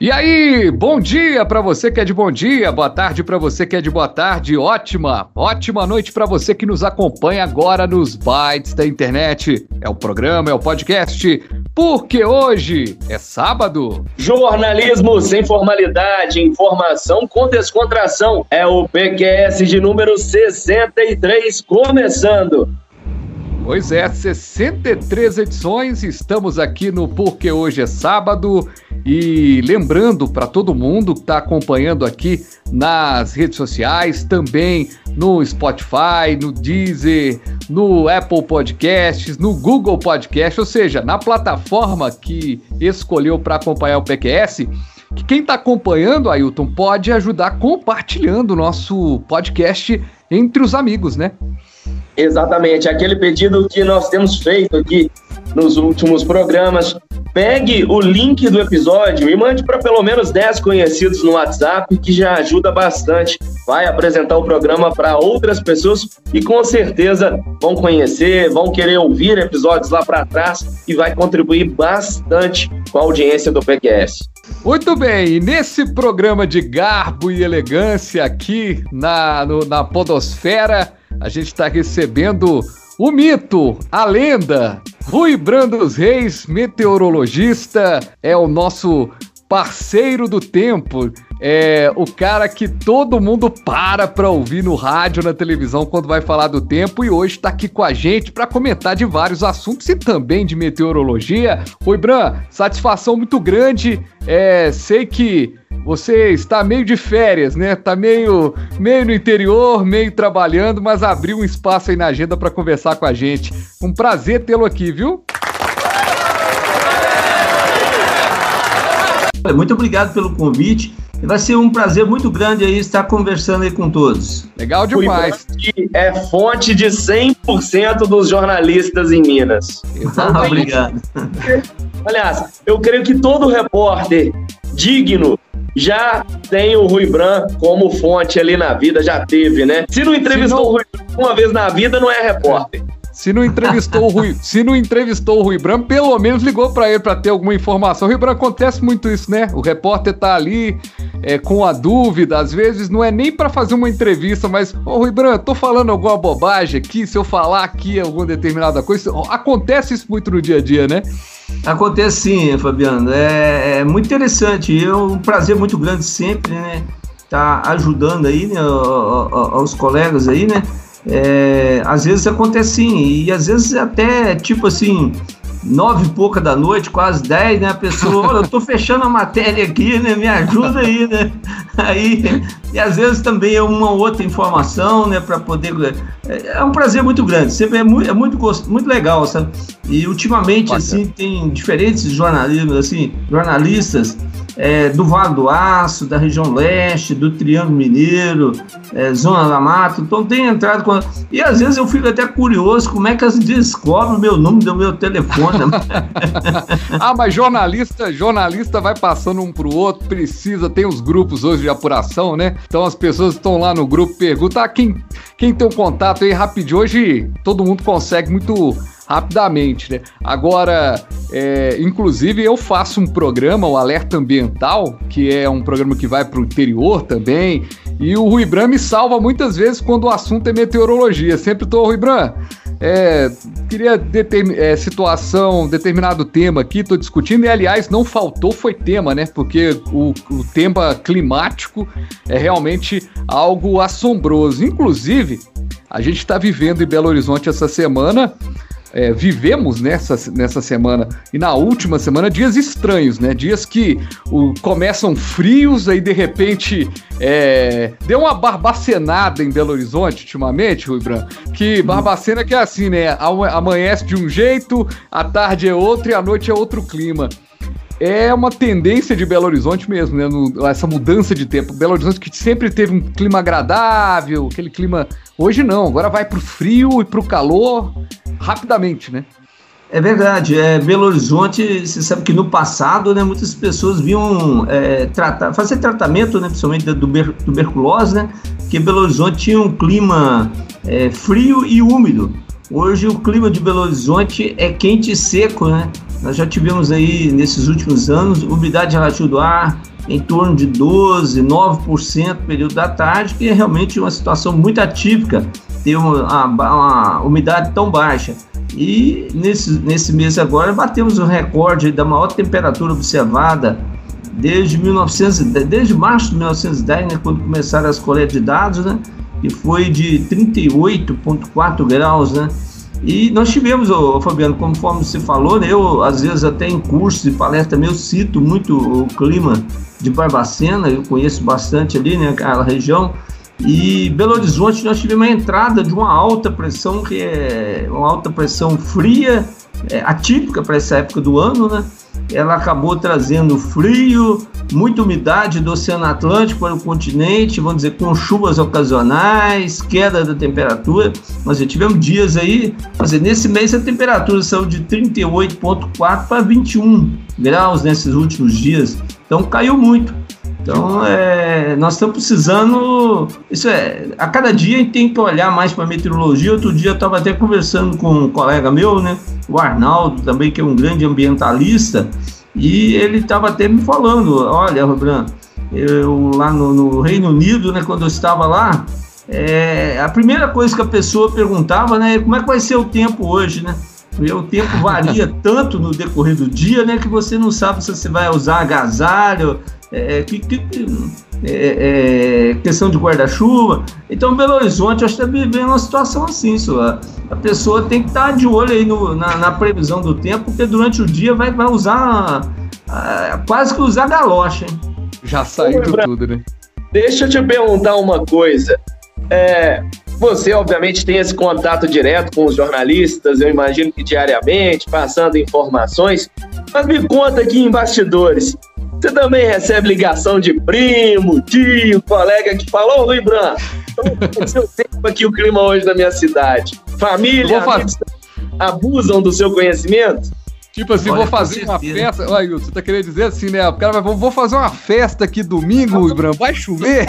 E aí, bom dia para você que é de bom dia, boa tarde para você que é de boa tarde, ótima, ótima noite para você que nos acompanha agora nos bytes da internet. É o programa, é o podcast, porque hoje é sábado. Jornalismo sem formalidade, informação com descontração. É o PQS de número 63 começando. Pois é, 63 edições, estamos aqui no Porque Hoje é Sábado. E lembrando para todo mundo que está acompanhando aqui nas redes sociais, também no Spotify, no Deezer, no Apple Podcasts, no Google Podcast, ou seja, na plataforma que escolheu para acompanhar o PQS, que quem está acompanhando, Ailton, pode ajudar compartilhando o nosso podcast entre os amigos, né? Exatamente, aquele pedido que nós temos feito aqui nos últimos programas. Pegue o link do episódio e mande para pelo menos 10 conhecidos no WhatsApp, que já ajuda bastante. Vai apresentar o programa para outras pessoas e com certeza vão conhecer, vão querer ouvir episódios lá para trás e vai contribuir bastante com a audiência do PQS. Muito bem, e nesse programa de garbo e elegância aqui na, no, na Podosfera, a gente está recebendo o mito, a lenda, Rui Brandos Reis, meteorologista, é o nosso parceiro do tempo, é o cara que todo mundo para para ouvir no rádio, na televisão quando vai falar do tempo e hoje está aqui com a gente para comentar de vários assuntos e também de meteorologia. Oi, Bran, satisfação muito grande. É, sei que você está meio de férias, né? Tá meio, meio no interior, meio trabalhando, mas abriu um espaço aí na agenda para conversar com a gente. Um prazer tê-lo aqui, viu? Muito obrigado pelo convite. Vai ser um prazer muito grande aí estar conversando aí com todos. Legal demais. é fonte de 100% dos jornalistas em Minas. obrigado. Aliás, eu creio que todo repórter digno já tem o Rui Bran como fonte ali na vida, já teve, né? Se não entrevistou Se não... o Rui Bran uma vez na vida, não é repórter. Se não entrevistou o Rui, se não entrevistou o Rui Branco, pelo menos ligou para ele para ter alguma informação. Rui Branco acontece muito isso, né? O repórter tá ali é, com a dúvida, às vezes não é nem para fazer uma entrevista, mas ô Rui Branco, tô falando alguma bobagem aqui, se eu falar aqui alguma determinada coisa, acontece isso muito no dia a dia, né? Acontece sim, Fabiano. É, é muito interessante. É um prazer muito grande sempre, né? Tá ajudando aí, né, aos colegas aí, né? É, às vezes acontece sim, e às vezes até tipo assim, nove e pouca da noite, quase dez, né? A pessoa, olha, eu tô fechando a matéria aqui, né? Me ajuda aí, né? Aí, e às vezes também é uma outra informação, né? Para poder. É, é, um prazer muito grande, sempre é muito, é muito, muito legal, sabe? E ultimamente, assim, tem diferentes jornalistas, assim, jornalistas é, do Vale do Aço, da região leste, do Triângulo Mineiro, é, Zona da Mata. Então tem entrado com. E às vezes eu fico até curioso como é que elas descobrem o meu número do meu telefone. ah, mas jornalista, jornalista vai passando um pro outro, precisa, tem os grupos hoje de apuração, né? Então as pessoas estão lá no grupo, perguntam, ah, quem, quem tem um contato aí rapidinho. Hoje todo mundo consegue muito rapidamente, né? Agora, é, inclusive eu faço um programa, o Alerta Ambiental, que é um programa que vai para o interior também, e o Rui Bram me salva muitas vezes quando o assunto é meteorologia. Sempre tô, Rui Bram, é, queria determin, é, situação, determinado tema aqui, tô discutindo, e aliás, não faltou foi tema, né? Porque o, o tema climático é realmente algo assombroso. Inclusive, a gente está vivendo em Belo Horizonte essa semana é, vivemos nessa, nessa semana e na última semana dias estranhos, né? Dias que o, começam frios, aí de repente é, deu uma barbacenada em Belo Horizonte ultimamente, Rui Branco. Que barbacena que é assim, né? Amanhece de um jeito, a tarde é outro e a noite é outro clima é uma tendência de Belo Horizonte mesmo, né? No, essa mudança de tempo. Belo Horizonte que sempre teve um clima agradável, aquele clima. Hoje não, agora vai pro frio e pro calor rapidamente, né? É verdade, é, Belo Horizonte, você sabe que no passado, né, muitas pessoas vinham é, tratar, fazer tratamento, né, principalmente da tuberculose, né, que Belo Horizonte tinha um clima é, frio e úmido. Hoje o clima de Belo Horizonte é quente e seco, né? nós já tivemos aí, nesses últimos anos, umidade relativa do ar em torno de 12, 9% no período da tarde, que é realmente uma situação muito atípica ter uma, uma, uma umidade tão baixa. E nesse, nesse mês agora batemos o recorde da maior temperatura observada desde 1910, desde março de 1910, né, quando começaram as coletas de dados, né, e foi de 38,4 graus, né. E nós tivemos, ô, Fabiano, conforme você falou, né, eu às vezes até em cursos e palestras também eu cito muito o clima de Barbacena, eu conheço bastante ali, né, aquela região, e Belo Horizonte nós tivemos a entrada de uma alta pressão, que é uma alta pressão fria, é, atípica para essa época do ano, né? Ela acabou trazendo frio, muita umidade do Oceano Atlântico para o continente, vamos dizer, com chuvas ocasionais, queda da temperatura. Nós já tivemos dias aí, dizer, nesse mês a temperatura saiu de 38,4 para 21 graus nesses últimos dias, então caiu muito. Então, é, nós estamos precisando. Isso é, a cada dia a gente tem que olhar mais para a meteorologia. Outro dia eu estava até conversando com um colega meu, né, o Arnaldo, também, que é um grande ambientalista, e ele estava até me falando: olha, Robran, eu lá no, no, Reino Unido, né, quando eu estava lá, é, a primeira coisa que a pessoa perguntava, né, é como é que vai ser o tempo hoje, né? Porque o tempo varia tanto no decorrer do dia, né, que você não sabe se você vai usar agasalho, é, que, que, é, é, questão de guarda-chuva. Então, Belo Horizonte, eu acho que está vivendo uma situação assim, só. A pessoa tem que estar tá de olho aí no, na, na, previsão do tempo, porque durante o dia vai, vai usar quase que usar galocha. Hein? Já saiu tudo, né? Deixa eu te perguntar uma coisa. É, você, obviamente, tem esse contato direto com os jornalistas, eu imagino que diariamente, passando informações. Mas me conta aqui em bastidores, você também recebe ligação de primo, tio, colega que fala, ô Luiz Branco, seu tempo aqui o clima hoje na minha cidade. Família, amigos, abusam do seu conhecimento? Tipo assim, Olha, vou fazer uma festa. Olha, você tá querendo dizer assim, né? O cara vai, vou fazer uma festa aqui domingo, Ibram, vai chover?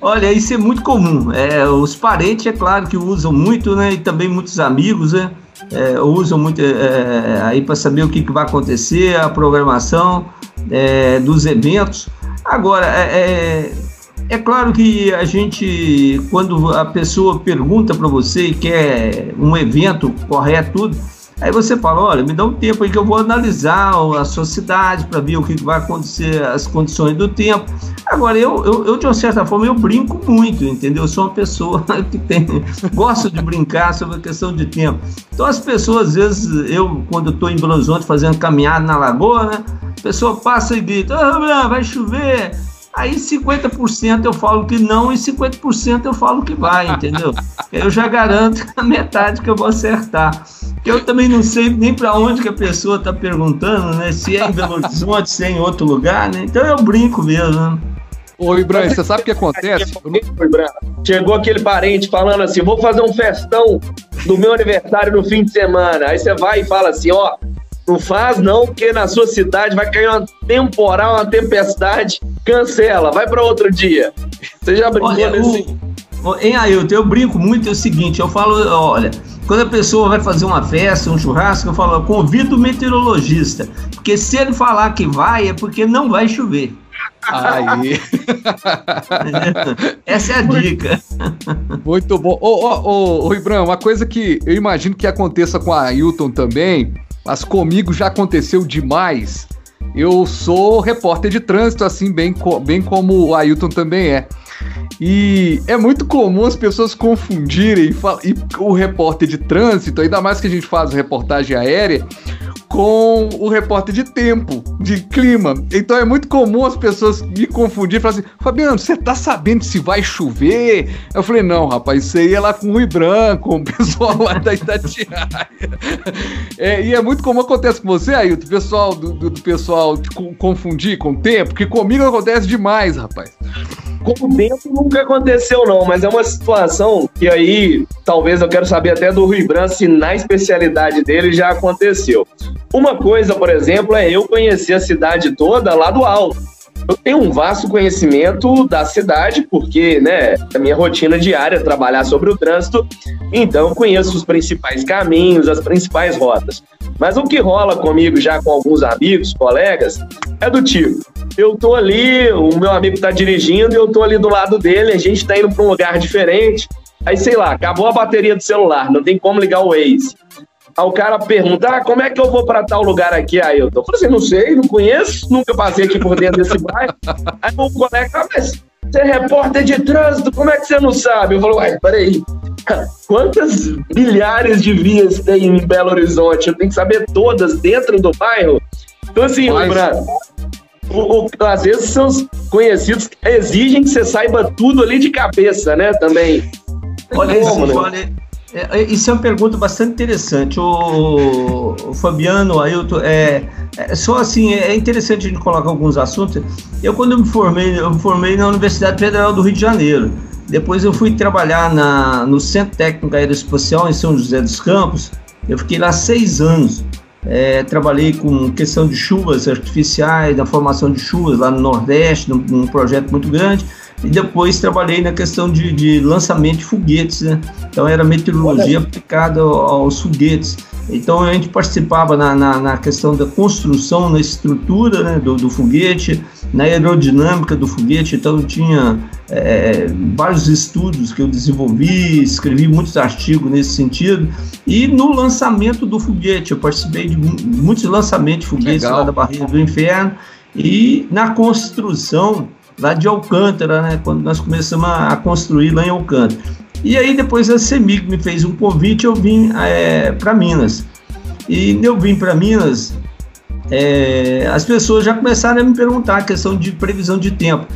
Olha, isso é muito comum. É, os parentes, é claro que usam muito, né? E também muitos amigos, né? É, usam muito é, é aí para saber o que, que vai acontecer, a programação é, dos eventos. Agora, é, é, é claro que a gente, quando a pessoa pergunta para você e quer um evento correto, tudo, Aí você fala, olha, me dá um tempo aí que eu vou analisar a sua cidade para ver o que vai acontecer, as condições do tempo. Agora, eu, eu, eu, de uma certa forma, eu brinco muito, entendeu? Eu sou uma pessoa que tem, gosto de brincar sobre a questão de tempo. Então, as pessoas, às vezes, eu, quando estou em Belo Horizonte fazendo caminhada na lagoa, né? A pessoa passa e grita, oh, vai chover, Aí 50% eu falo que não e 50% eu falo que vai, entendeu? Eu já garanto a metade que eu vou acertar. Eu também não sei nem para onde que a pessoa está perguntando, né? Se é em Belo Horizonte, se é em outro lugar, né? Então eu brinco mesmo. Né? Ô, Ibran, você sabe o que acontece? Chegou aquele parente falando assim: vou fazer um festão do meu aniversário no fim de semana. Aí você vai e fala assim: ó, não faz não, porque na sua cidade vai cair uma temporal, uma tempestade, cancela, vai para outro dia. Você já brincou olha, nesse... O, em Ailton, eu brinco muito é o seguinte, eu falo, olha, quando a pessoa vai fazer uma festa, um churrasco, eu falo, eu convido o meteorologista, porque se ele falar que vai, é porque não vai chover. Aí. Essa é a dica. Muito bom. Ô, ô, ô, ô Ibram, uma coisa que eu imagino que aconteça com a Ailton também, mas comigo já aconteceu demais. Eu sou repórter de trânsito, assim, bem, bem como o Ailton também é. E é muito comum as pessoas confundirem e o repórter de trânsito, ainda mais que a gente faz reportagem aérea, com o repórter de tempo, de clima. Então é muito comum as pessoas me confundir e falar assim: Fabiano, você tá sabendo se vai chover? Eu falei: não, rapaz, isso aí é lá com o Rui Branco, o pessoal lá da Itatiaia. é, e é muito comum acontece com você, Ailton, pessoal do, do, do pessoal confundir com o tempo, que comigo acontece demais, rapaz. Com o tempo nunca aconteceu, não, mas é uma situação que aí talvez eu quero saber até do Rui Branco se na especialidade dele já aconteceu. Uma coisa, por exemplo, é eu conhecer a cidade toda lá do alto. eu tenho um vasto conhecimento da cidade, porque, né, a minha rotina diária é trabalhar sobre o trânsito, então conheço os principais caminhos, as principais rotas. Mas o que rola comigo já com alguns amigos, colegas, é do tipo, eu tô ali, o meu amigo tá dirigindo e eu tô ali do lado dele, a gente tá indo para um lugar diferente, aí sei lá, acabou a bateria do celular, não tem como ligar o Waze. Aí o cara pergunta: ah, como é que eu vou para tal lugar aqui, Ailton? Eu falei assim: não sei, não conheço, nunca passei aqui por dentro desse bairro. Aí o colega, ah, mas você é repórter de trânsito, como é que você não sabe? Eu falo: ué, peraí, quantas milhares de vias tem em Belo Horizonte? Eu tenho que saber todas dentro do bairro? Então, assim, mas... lembrando. O, o, às vezes seus conhecidos exigem que você saiba tudo ali de cabeça, né? Também. Olha, Como, né? É, é, isso é uma pergunta bastante interessante. O, o Fabiano, Ailton, é, é, só assim, é interessante a gente colocar alguns assuntos. Eu, quando eu me formei, eu me formei na Universidade Federal do Rio de Janeiro. Depois eu fui trabalhar na, no Centro Técnico Aeroespacial em São José dos Campos. Eu fiquei lá seis anos. É, trabalhei com questão de chuvas artificiais, na formação de chuvas lá no Nordeste, num, num projeto muito grande e depois trabalhei na questão de, de lançamento de foguetes, né? Então era meteorologia aplicada aos foguetes. Então a gente participava na, na, na questão da construção, na estrutura né, do, do, foguete, na aerodinâmica do foguete. Então tinha é, vários estudos que eu desenvolvi, escrevi muitos artigos nesse sentido. E no lançamento do foguete, eu participei de muitos lançamentos de foguetes Legal. lá da Barreira do Inferno. E na construção lá de Alcântara, né? Quando nós começamos a, construir lá em Alcântara. E aí depois a CEMIG me fez um convite, eu vim é, para Minas. E eu vim para Minas, é, as pessoas já começaram a me perguntar a questão de previsão de tempo.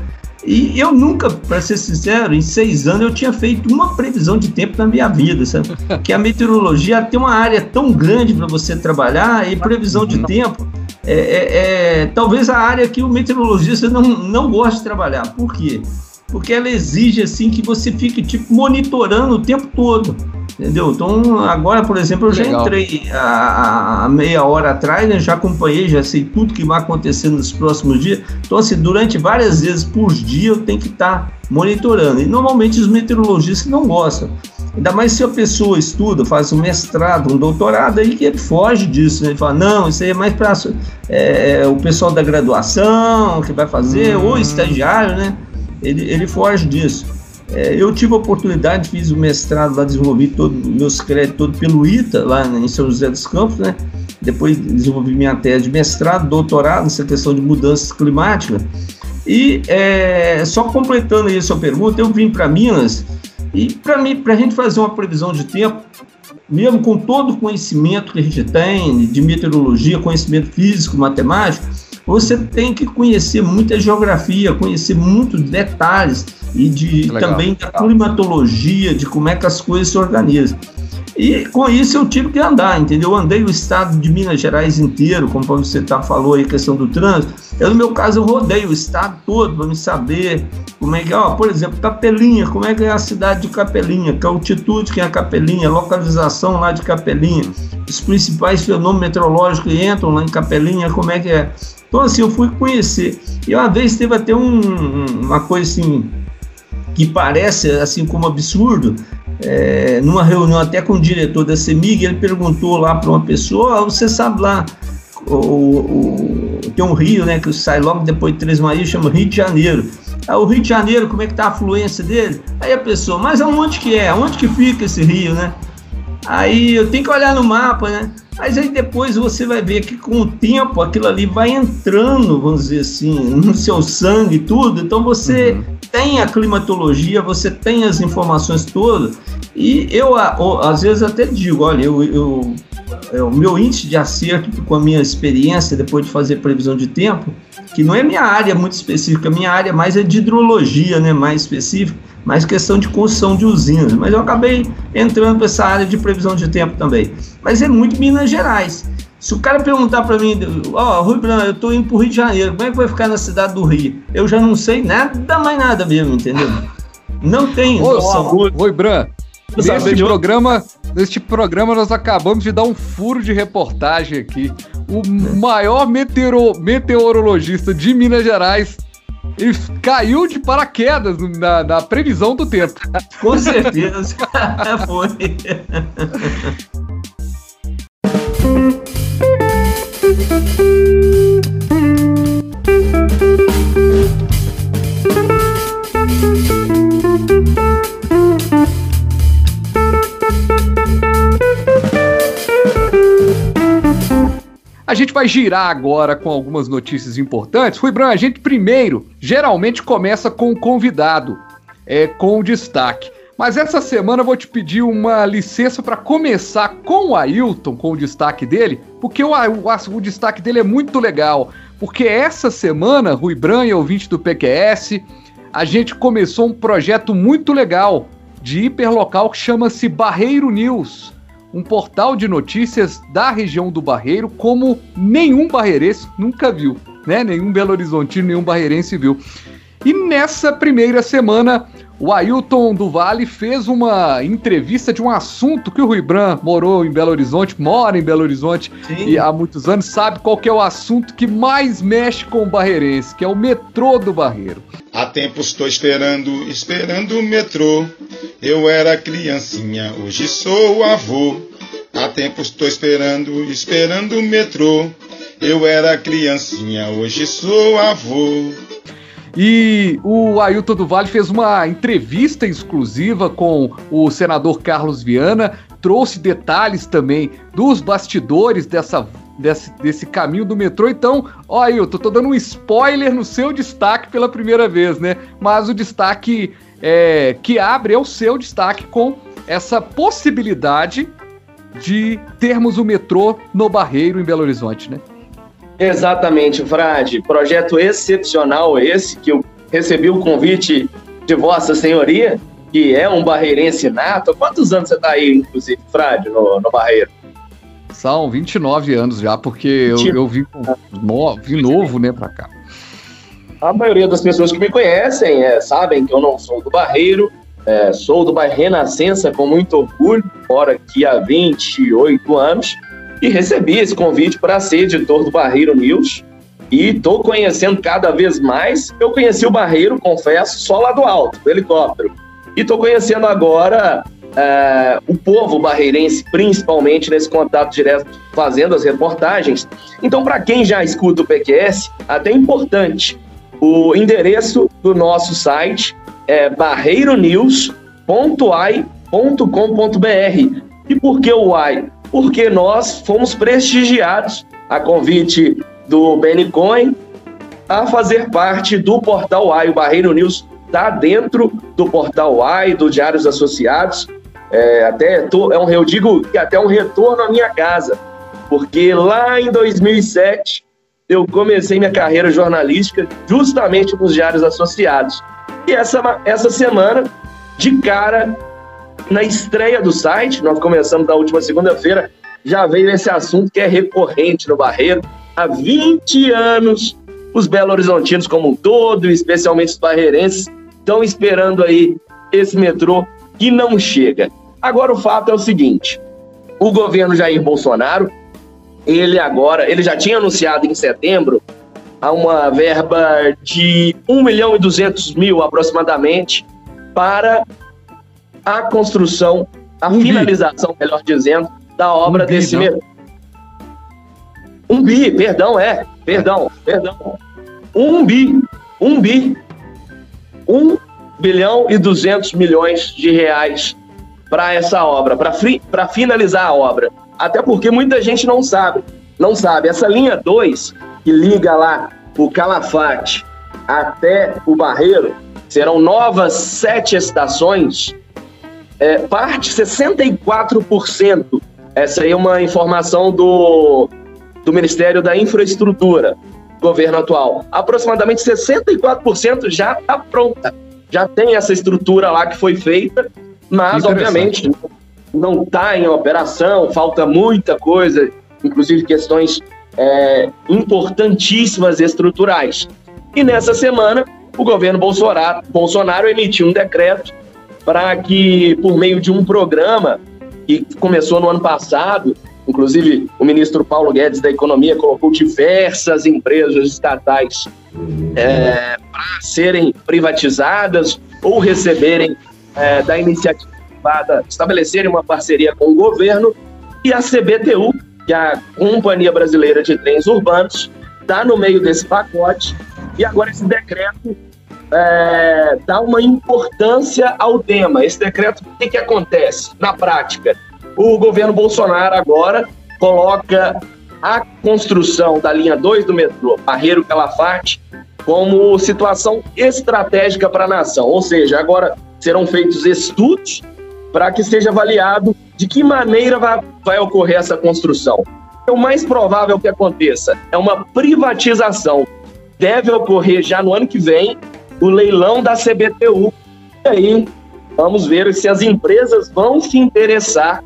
E eu nunca, para ser sincero, em seis anos eu tinha feito uma previsão de tempo na minha vida, sabe? Que a meteorologia tem uma área tão grande para você trabalhar e previsão de tempo é, é, é, talvez a área que o meteorologista não, não gosta de trabalhar. Por quê? Porque ela exige assim que você fique tipo monitorando o tempo todo. Entendeu? Então, agora, por exemplo, eu já Legal. entrei há, meia hora atrás, né? já acompanhei, já sei tudo que vai acontecer nos próximos dias. Então, assim, durante várias vezes por dia eu tenho que estar tá monitorando. E normalmente os meteorologistas não gostam. Ainda mais se a pessoa estuda, faz um mestrado, um doutorado, aí que ele foge disso. Né? Ele fala, não, isso aí é mais para é, é, o pessoal da graduação que vai fazer, hum. ou estagiário, né? Ele, ele foge disso. É, eu tive a oportunidade, fiz o mestrado lá, desenvolvi todo meus créditos todo pelo ITA, lá em São José dos Campos, né? Depois desenvolvi minha tese de mestrado, doutorado nessa questão de mudanças climáticas. E é, só completando aí a sua pergunta, eu vim para Minas e para mim, para a gente fazer uma previsão de tempo, mesmo com todo o conhecimento que a gente tem de meteorologia, conhecimento físico, matemático, você tem que conhecer muita geografia, conhecer muitos detalhes e de também da climatologia, de como é que as coisas se organizam. E com isso eu tive que andar, entendeu? Eu andei o estado de Minas Gerais inteiro, como você tá, falou aí, questão do trânsito. Eu, no meu caso, eu rodei o estado todo para me saber como é que é. Ó, por exemplo, Capelinha, como é que é a cidade de Capelinha, que é altitude que é a Capelinha, localização lá de Capelinha, os principais fenômenos meteorológicos que entram lá em Capelinha, como é que é. Então, assim, eu fui conhecer. E uma vez teve até um, uma coisa assim que parece assim como absurdo, é, numa reunião até com o diretor da CEMIG, ele perguntou lá para uma pessoa, ah, você sabe lá, o, o, tem um rio, né, que sai logo depois de Três Marias, chama Rio de Janeiro. Ah, o Rio de Janeiro, como é que tá a fluência dele? Aí a pessoa, mas aonde que é? Onde que fica esse rio, né? Aí eu tenho que olhar no mapa, né? Mas aí depois você vai ver que com o tempo aquilo ali vai entrando, vamos dizer assim, no seu sangue e tudo. Então você uhum. tem a climatologia, você tem as informações todas. E eu, às vezes, até digo: olha, eu, eu, é, o meu índice de acerto com a minha experiência depois de fazer previsão de tempo, que não é minha área muito específica, minha área mais é de hidrologia, né, mais específica mais questão de construção de usinas. Mas eu acabei entrando para essa área de previsão de tempo também. Mas é muito Minas Gerais. Se o cara perguntar para mim, ó, oh, Rui Branco, eu estou indo para o Rio de Janeiro, como é que vai ficar na cidade do Rio? Eu já não sei nada mais nada mesmo, entendeu? Não tem. Rui Branco, neste programa, neste programa nós acabamos de dar um furo de reportagem aqui. O maior meteoro, meteorologista de Minas Gerais e caiu de paraquedas na, na previsão do tempo. Com certeza. Foi. Vai girar agora com algumas notícias importantes. Rui Bran, a gente primeiro geralmente começa com o convidado, é, com o destaque. Mas essa semana eu vou te pedir uma licença para começar com o Ailton, com o destaque dele, porque o, o, o, destaque dele é muito legal. Porque essa semana, Rui Bran e ouvinte do PQS, a gente começou um projeto muito legal de hiperlocal que chama-se Barreiro News um portal de notícias da região do Barreiro como nenhum barreirense nunca viu, né? Nenhum Belo Horizontino, nenhum barreirense viu. E nessa primeira semana, o Ailton do Vale fez uma entrevista de um assunto que o Rui Bran morou em Belo Horizonte, mora em Belo Horizonte e há muitos anos, sabe qual que é o assunto que mais mexe com o barreirense, que é o metrô do Barreiro. Há tempos estou esperando, esperando o metrô. Eu era criancinha, hoje sou avô. Há tempos estou esperando, esperando o metrô. Eu era criancinha, hoje sou avô. E o Ailton do Vale fez uma entrevista exclusiva com o senador Carlos Viana, trouxe detalhes também dos bastidores dessa, desse, desse caminho do metrô. Então, ó, Ailton, tô dando um spoiler no seu destaque pela primeira vez, né? Mas o destaque é, que abre é o seu destaque com essa possibilidade de termos o metrô no Barreiro, em Belo Horizonte, né? Exatamente, Frade. Projeto excepcional esse, que eu recebi o convite de Vossa Senhoria, que é um barreirense nato. Quantos anos você está aí, inclusive, Frade, no, no Barreiro? São 29 anos já, porque eu, eu vim, no, vim novo, né, para cá. A maioria das pessoas que me conhecem é, sabem que eu não sou do Barreiro, é, sou do bairro Renascença com muito orgulho, fora aqui há 28 anos e recebi esse convite para ser editor do Barreiro News. E estou conhecendo cada vez mais. Eu conheci o Barreiro, confesso, só lá do alto, do helicóptero. E estou conhecendo agora uh, o povo barreirense, principalmente nesse contato direto, fazendo as reportagens. Então, para quem já escuta o PQS, até importante, o endereço do nosso site é barreironews.ai.com.br. E por que o AI? Porque nós fomos prestigiados a convite do Benny Cohen a fazer parte do Portal AI. O Barreiro News está dentro do Portal AI, do Diários Associados. É, até tô, é um, eu digo que até um retorno à minha casa, porque lá em 2007 eu comecei minha carreira jornalística justamente nos Diários Associados. E essa, essa semana, de cara, na estreia do site, nós começamos na última segunda-feira, já veio esse assunto que é recorrente no Barreiro. Há 20 anos, os Belo Horizontinos como um todo, especialmente os barreirenses, estão esperando aí esse metrô que não chega. Agora o fato é o seguinte: o governo Jair Bolsonaro, ele agora, ele já tinha anunciado em setembro a uma verba de 1 milhão e 200 mil aproximadamente para a construção, a um finalização, bi. melhor dizendo, da obra um desse mesmo. Um bi, perdão, é, perdão, perdão. Um bi, um bi, um bilhão e duzentos milhões de reais para essa obra, para finalizar a obra. Até porque muita gente não sabe, não sabe. Essa linha 2, que liga lá o Calafate até o Barreiro, serão novas sete estações é, parte 64%. Essa aí é uma informação do, do Ministério da Infraestrutura, governo atual. Aproximadamente 64% já está pronta. Já tem essa estrutura lá que foi feita, mas obviamente não está em operação, falta muita coisa, inclusive questões é, importantíssimas estruturais. E nessa semana, o governo Bolsonaro, Bolsonaro emitiu um decreto para que, por meio de um programa que começou no ano passado, Inclusive, o ministro Paulo Guedes da Economia colocou diversas empresas estatais é, para serem privatizadas ou receberem é, da iniciativa privada, estabelecerem uma parceria com o governo. E a CBTU, que é a Companhia Brasileira de Trens Urbanos, está no meio desse pacote. E agora esse decreto é, dá uma importância ao tema. Esse decreto, o que, que acontece na prática? O governo Bolsonaro agora coloca a construção da linha 2 do metrô, Barreiro Calafate, como situação estratégica para a nação. Ou seja, agora serão feitos estudos para que seja avaliado de que maneira vai, vai ocorrer essa construção. O mais provável que aconteça é uma privatização. Deve ocorrer já no ano que vem o leilão da CBTU. E aí, vamos ver se as empresas vão se interessar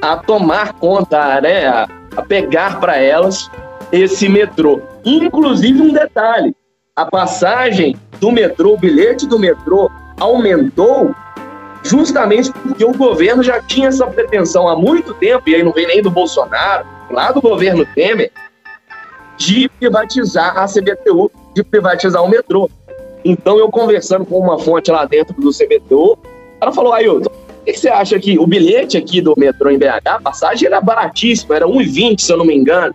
a tomar conta, né, a, a pegar para elas esse metrô. Inclusive, um detalhe: a passagem do metrô, o bilhete do metrô aumentou justamente porque o governo já tinha essa pretensão há muito tempo, e aí não vem nem do Bolsonaro, lá do governo Temer, de privatizar a CBTU, de privatizar o metrô. Então, eu conversando com uma fonte lá dentro do CBTU, ela falou, Ailton, o que você acha que o bilhete aqui do metrô em BH, a passagem era baratíssima, era 1,20, se eu não me engano.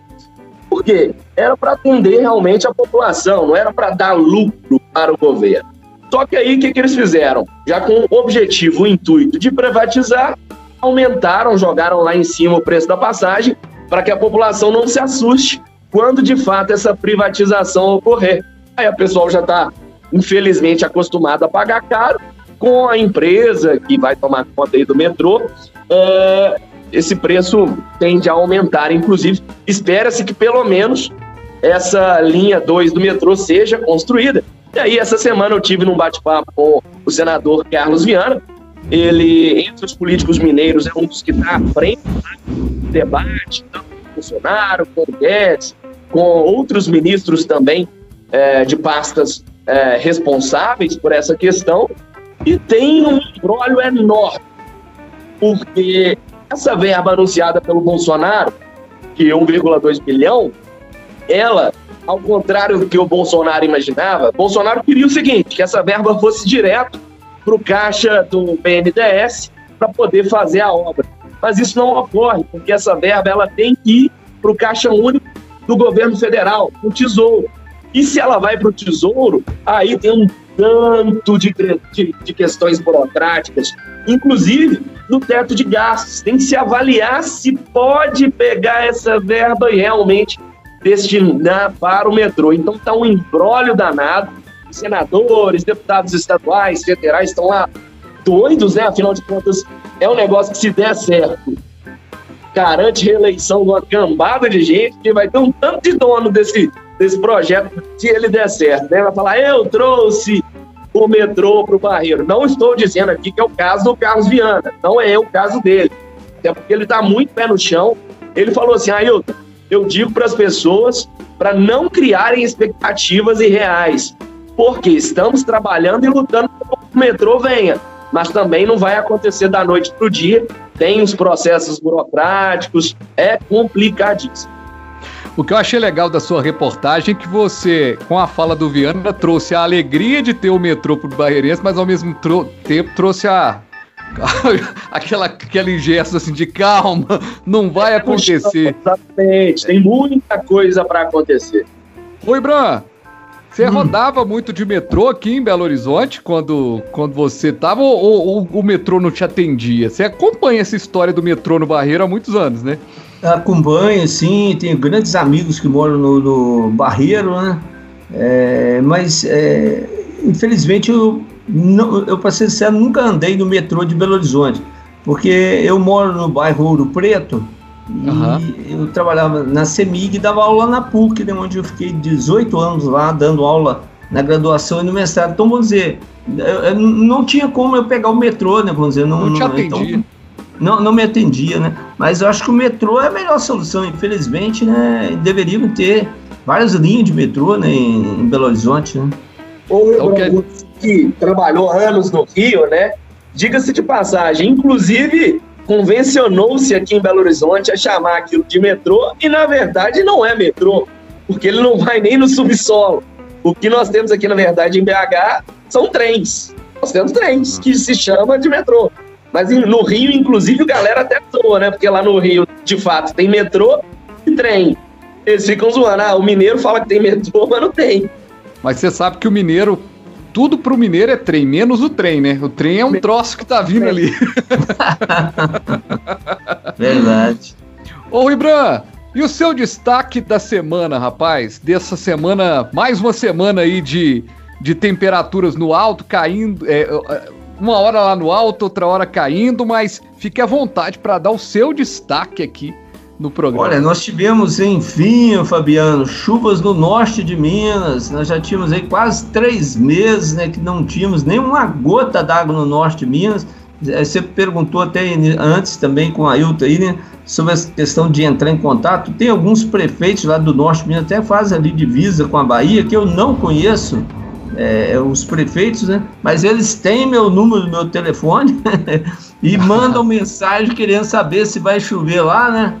Por quê? Era para atender realmente a população, não era para dar lucro para o governo. Só que aí o que, que eles fizeram? Já com o objetivo, o intuito de privatizar, aumentaram, jogaram lá em cima o preço da passagem para que a população não se assuste quando de fato essa privatização ocorrer. Aí a pessoal já está, infelizmente, acostumado a pagar caro com a empresa que vai tomar conta aí do metrô. É, esse preço tende a aumentar, inclusive, espera-se que pelo menos essa linha 2 do metrô seja construída. E aí, essa semana eu tive num bate-papo com o senador Carlos Viana. Ele, entre os políticos mineiros, é um dos que está à frente do debate, tanto com o Bolsonaro, com o Guedes, com outros ministros também é, de pastas é, responsáveis por essa questão. E tem um embrólio enorme, porque essa verba anunciada pelo Bolsonaro, que é 1,2 bilhão, ela ao contrário do que o Bolsonaro imaginava, Bolsonaro queria o seguinte: que essa verba fosse direto para o caixa do BNDES para poder fazer a obra. Mas isso não ocorre, porque essa verba ela tem que ir para o caixa único do governo federal, o Tesouro. E se ela vai para o Tesouro, aí tem um tanto de, de, de, questões burocráticas, inclusive no teto de gastos. Tem que se avaliar se pode pegar essa verba e realmente destinar para o metrô. Então está um embrólio danado. Senadores, deputados estaduais, federais estão lá doidos, né? Afinal de contas, é um negócio que se der certo, garante reeleição de uma cambada de gente que vai ter um tanto de dono desse, desse projeto se ele der certo, né? Vai falar, eu trouxe o metrô para o Barreiro. Não estou dizendo aqui que é o caso do Carlos Viana, não é o caso dele. Até porque ele está muito pé no chão. Ele falou assim, Ailton, eu digo para as pessoas para não criarem expectativas irreais, porque estamos trabalhando e lutando para que o metrô venha, mas também não vai acontecer da noite para o dia, tem os processos burocráticos, é complicadíssimo. O que eu achei legal da sua reportagem é que você, com a fala do Viana, trouxe a alegria de ter o metrô para o Barreirense, mas ao mesmo tempo trouxe a aquela, aquele gesto assim de calma, não vai acontecer. Exatamente, tem muita coisa para acontecer. Oi, Bran, você hum. rodava muito de metrô aqui em Belo Horizonte quando, quando você tava ou, ou, o metrô não te atendia? Você acompanha essa história do metrô no Barreiro há muitos anos, né? Acompanho, sim, tenho grandes amigos que moram no, no Barreiro, né? É, mas é, infelizmente eu não, eu, para ser sincero, nunca andei no metrô de Belo Horizonte, porque eu moro no bairro Ouro Preto uhum. e eu trabalhava na CEMIG e dava aula na PUC, né, onde eu fiquei 18 anos lá dando aula na graduação e no mestrado. Então, vamos dizer, eu, eu não tinha como eu pegar o metrô, né? Vamos dizer, não, não te atendia. Então, não, não me atendia, né? Mas eu acho que o metrô é a melhor solução, infelizmente, né? Deveriam ter várias linhas de metrô né, em, Belo Horizonte, né? Ou então, que trabalhou anos no Rio, né? Diga-se de passagem, inclusive convencionou-se aqui em Belo Horizonte a chamar aquilo de metrô e, na verdade, não é metrô, porque ele não vai nem no subsolo. O que nós temos aqui, na verdade, em BH são trens. Nós temos trens que se chama de metrô. Mas no Rio, inclusive, a galera até zoa, né? Porque lá no Rio, de fato, tem metrô e trem. Eles ficam zoando. Ah, o mineiro fala que tem metrô, mas não tem. Mas você sabe que o mineiro, tudo pro mineiro é trem, menos o trem, né? O trem é um troço que tá vindo ali. Verdade. Ô, Ribran, e o seu destaque da semana, rapaz? Dessa semana, mais uma semana aí de, de temperaturas no alto, caindo. É, é uma hora lá no alto, outra hora caindo, mas fique à vontade para dar o seu destaque aqui no programa. Olha, nós tivemos, enfim, Fabiano, chuvas no norte de Minas. Nós já tínhamos aí quase três meses né, que não tínhamos nenhuma gota d'água no norte de Minas. É, você perguntou até antes também com a Ailton aí, né, sobre essa questão de entrar em contato. Tem alguns prefeitos lá do norte de Minas, até fazem ali divisa com a Bahia, que eu não conheço, é, os prefeitos, né? Mas eles têm meu número, meu telefone e mandam mensagem querendo saber se vai chover lá, né?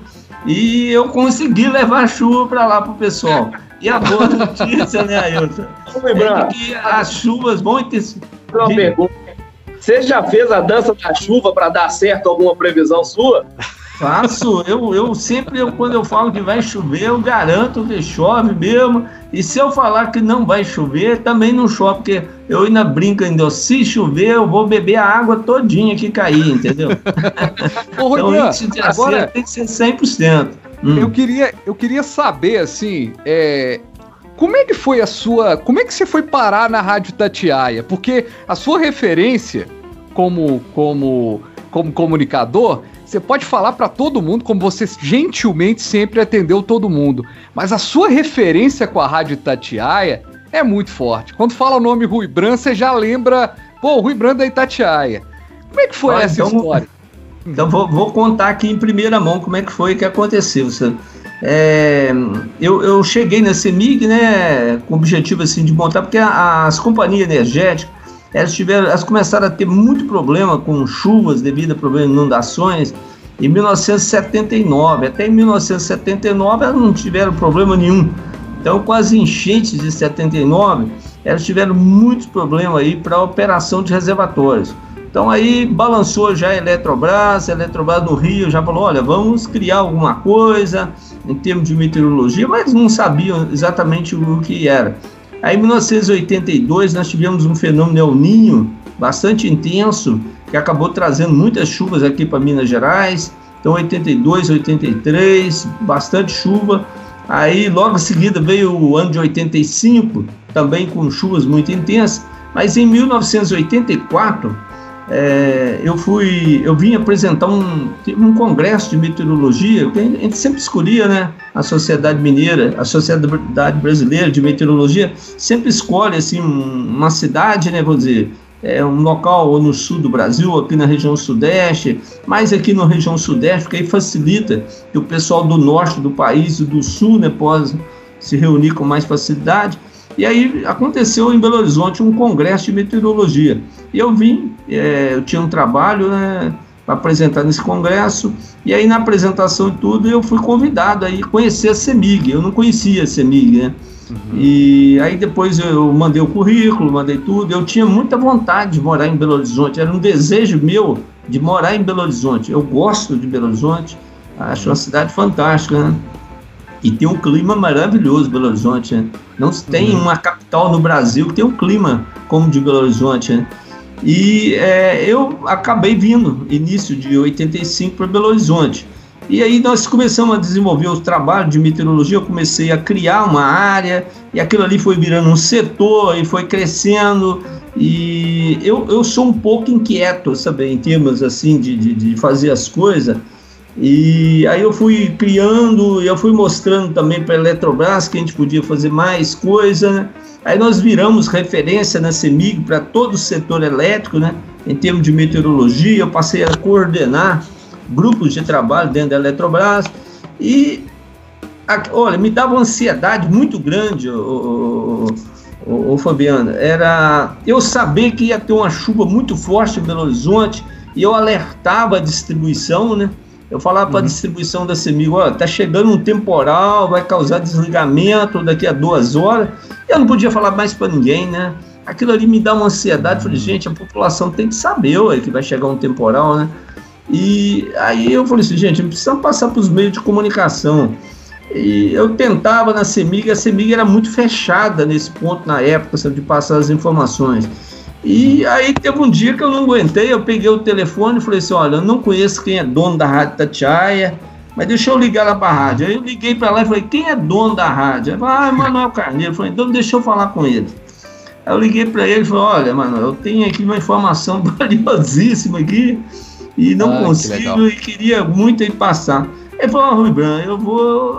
E eu consegui levar chuva para lá pro pessoal. E a boa notícia, né, Ailton? É que as chuvas vão intensificar. Você já fez a dança da chuva para dar certo alguma previsão sua? Faço, eu, eu sempre, eu, quando eu falo que vai chover, eu garanto que chove mesmo. E se eu falar que não vai chover, também não chove, porque eu ainda brinco ainda, se chover, eu vou beber a água todinha que cair, entendeu? Ô, então, Rui, índice de agora tem que ser 100%. Hum. Eu, queria, eu queria saber, assim, é, como é que foi a sua. Como é que você foi parar na Rádio Tatiaia? Porque a sua referência como, como, como comunicador você pode falar para todo mundo, como você gentilmente sempre atendeu todo mundo, mas a sua referência com a Rádio Itatiaia é muito forte. Quando fala o nome Rui Bran, você já lembra, pô, Rui Bran da Itatiaia. Como é que foi essa então, história? Então vou, vou, contar aqui em primeira mão como é que foi que aconteceu. É, eu, eu, cheguei na CEMIG, né, com o objetivo assim de montar, porque as companhias energéticas elas, tiveram, elas começaram a ter muito problema com chuvas devido a problemas de inundações em 1979. Até em 1979 elas não tiveram problema nenhum. Então, com as enchentes de 79, elas tiveram muitos problemas aí para a operação de reservatórios. Então aí balançou já a Eletrobras, a Eletrobras no Rio já falou, olha, vamos criar alguma coisa em termos de meteorologia, mas não sabiam exatamente o que era. Aí em 1982 nós tivemos um fenômeno El Ninho bastante intenso, que acabou trazendo muitas chuvas aqui para Minas Gerais. Então 82, 83, bastante chuva. Aí logo em seguida veio o ano de 85, também com chuvas muito intensas. Mas em 1984 é, eu fui, eu vim apresentar um, um congresso de meteorologia, que a gente sempre escolhia, né? A Sociedade Mineira, a Sociedade Brasileira de Meteorologia, sempre escolhe assim uma cidade, né? Vou dizer, é um local ou no sul do Brasil, aqui na região sudeste, mas aqui na região sudeste, porque aí facilita que o pessoal do norte do país e do sul, né, possa se reunir com mais facilidade. E aí aconteceu em Belo Horizonte um congresso de meteorologia. E eu vim, é, eu tinha um trabalho né, para apresentar nesse congresso, e aí na apresentação e tudo eu fui convidado a conhecer a CEMIG. Eu não conhecia a CEMIG, né? Uhum. E aí depois eu mandei o currículo, mandei tudo. Eu tinha muita vontade de morar em Belo Horizonte, era um desejo meu de morar em Belo Horizonte. Eu gosto de Belo Horizonte, acho uma cidade fantástica, né? E tem um clima maravilhoso Belo Horizonte, né? Não tem uhum. uma capital no Brasil que tem um clima como de Belo Horizonte, né? E é, eu acabei vindo, início de 85, para Belo Horizonte. E aí nós começamos a desenvolver os trabalhos de meteorologia, eu comecei a criar uma área, e aquilo ali foi virando um setor, e foi crescendo, e eu, eu sou um pouco inquieto, sabe, em termos assim de, de, de fazer as coisas, e aí eu fui criando, eu fui mostrando também para a Eletrobras que a gente podia fazer mais coisa? Aí nós viramos referência na CEMIG para todo o setor elétrico, né? Em termos de meteorologia, eu passei a coordenar grupos de trabalho dentro da Eletrobras e olha, me dava uma ansiedade muito grande, o, o, o, Fabiano. Era eu saber que ia ter uma chuva muito forte em Belo Horizonte e eu alertava a distribuição, né? Eu falava uhum. para a distribuição da CEMIG, ó, tá chegando um temporal, vai causar desligamento daqui a duas horas. Eu não podia falar mais para ninguém, né? Aquilo ali me dá uma ansiedade. Falei, gente, a população tem que saber ué, que vai chegar um temporal, né? E aí eu falei assim, gente, não precisa passar para os meios de comunicação. E eu tentava na CEMIG, a CEMIG era muito fechada nesse ponto na época, sabe, de passar as informações. E aí teve um dia que eu não aguentei, eu peguei o telefone e falei assim, olha, eu não conheço quem é dono da Rádio Tatiaia, mas deixa eu ligar lá para a rádio. Aí eu liguei para lá e falei, quem é dono da rádio? Ele falou, ah, Manuel Carneiro. Eu falei, então deixa eu falar com ele. Aí eu liguei para ele e falei, olha, Manuel, eu tenho aqui uma informação valiosíssima aqui e não ah, consigo que e queria muito aí passar. Ele falou, oh, Rui Bran, eu vou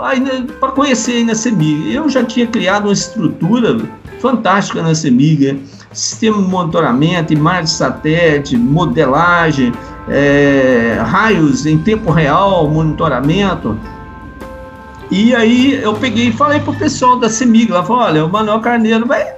para conhecer aí na CEMIG. Eu já tinha criado uma estrutura fantástica na CEMIG, sistema de monitoramento, imagem de satélite, modelagem, é, raios em tempo real, monitoramento. E aí eu peguei e falei pro pessoal da CEMIG, lá falou, olha, o Manuel Carneiro vai,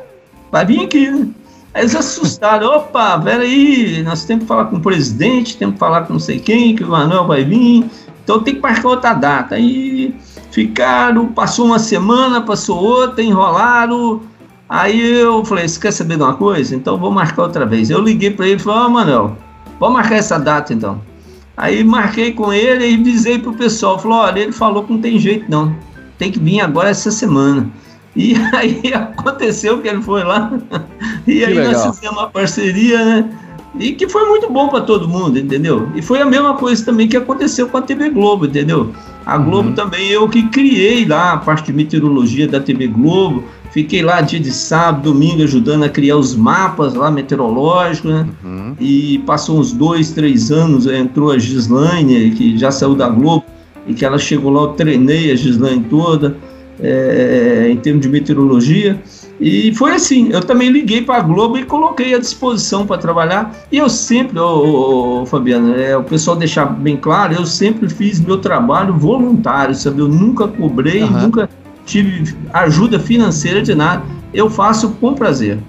vai vir aqui, né? Aí eles assustaram, opa, peraí, nós temos que falar com o presidente, temos que falar com não sei quem, que o Manuel vai vir, então tem que marcar outra data. Aí ficaram, passou uma semana, passou outra, enrolaram, Aí eu falei, você quer saber de uma coisa? Então vou marcar outra vez. Eu liguei para ele e falei, ó, oh, Manuel, vamos marcar essa data então. Aí marquei com ele e avisei pro pessoal, falou, olha, ele falou que não tem jeito não, tem que vir agora essa semana. E aí aconteceu que ele foi lá, e que aí legal. nós fizemos uma parceria, né? E que foi muito bom para todo mundo, entendeu? E foi a mesma coisa também que aconteceu com a TV Globo, entendeu? A Globo uhum. também eu que criei lá a parte de meteorologia da TV Globo, Fiquei lá dia de sábado, domingo, ajudando a criar os mapas lá meteorológicos, né? Uhum. E passou uns dois, três anos, entrou a Gislaine, que já saiu da Globo, e que ela chegou lá, eu treinei a Gislaine toda, é, em termos de meteorologia. E foi assim, eu também liguei para a Globo e coloquei à disposição para trabalhar. E eu sempre, ô, ô, Fabiano, é, o pessoal deixar bem claro, eu sempre fiz meu trabalho voluntário, sabe? Eu nunca cobrei, uhum. nunca tive ajuda financeira de nada. Eu faço com prazer.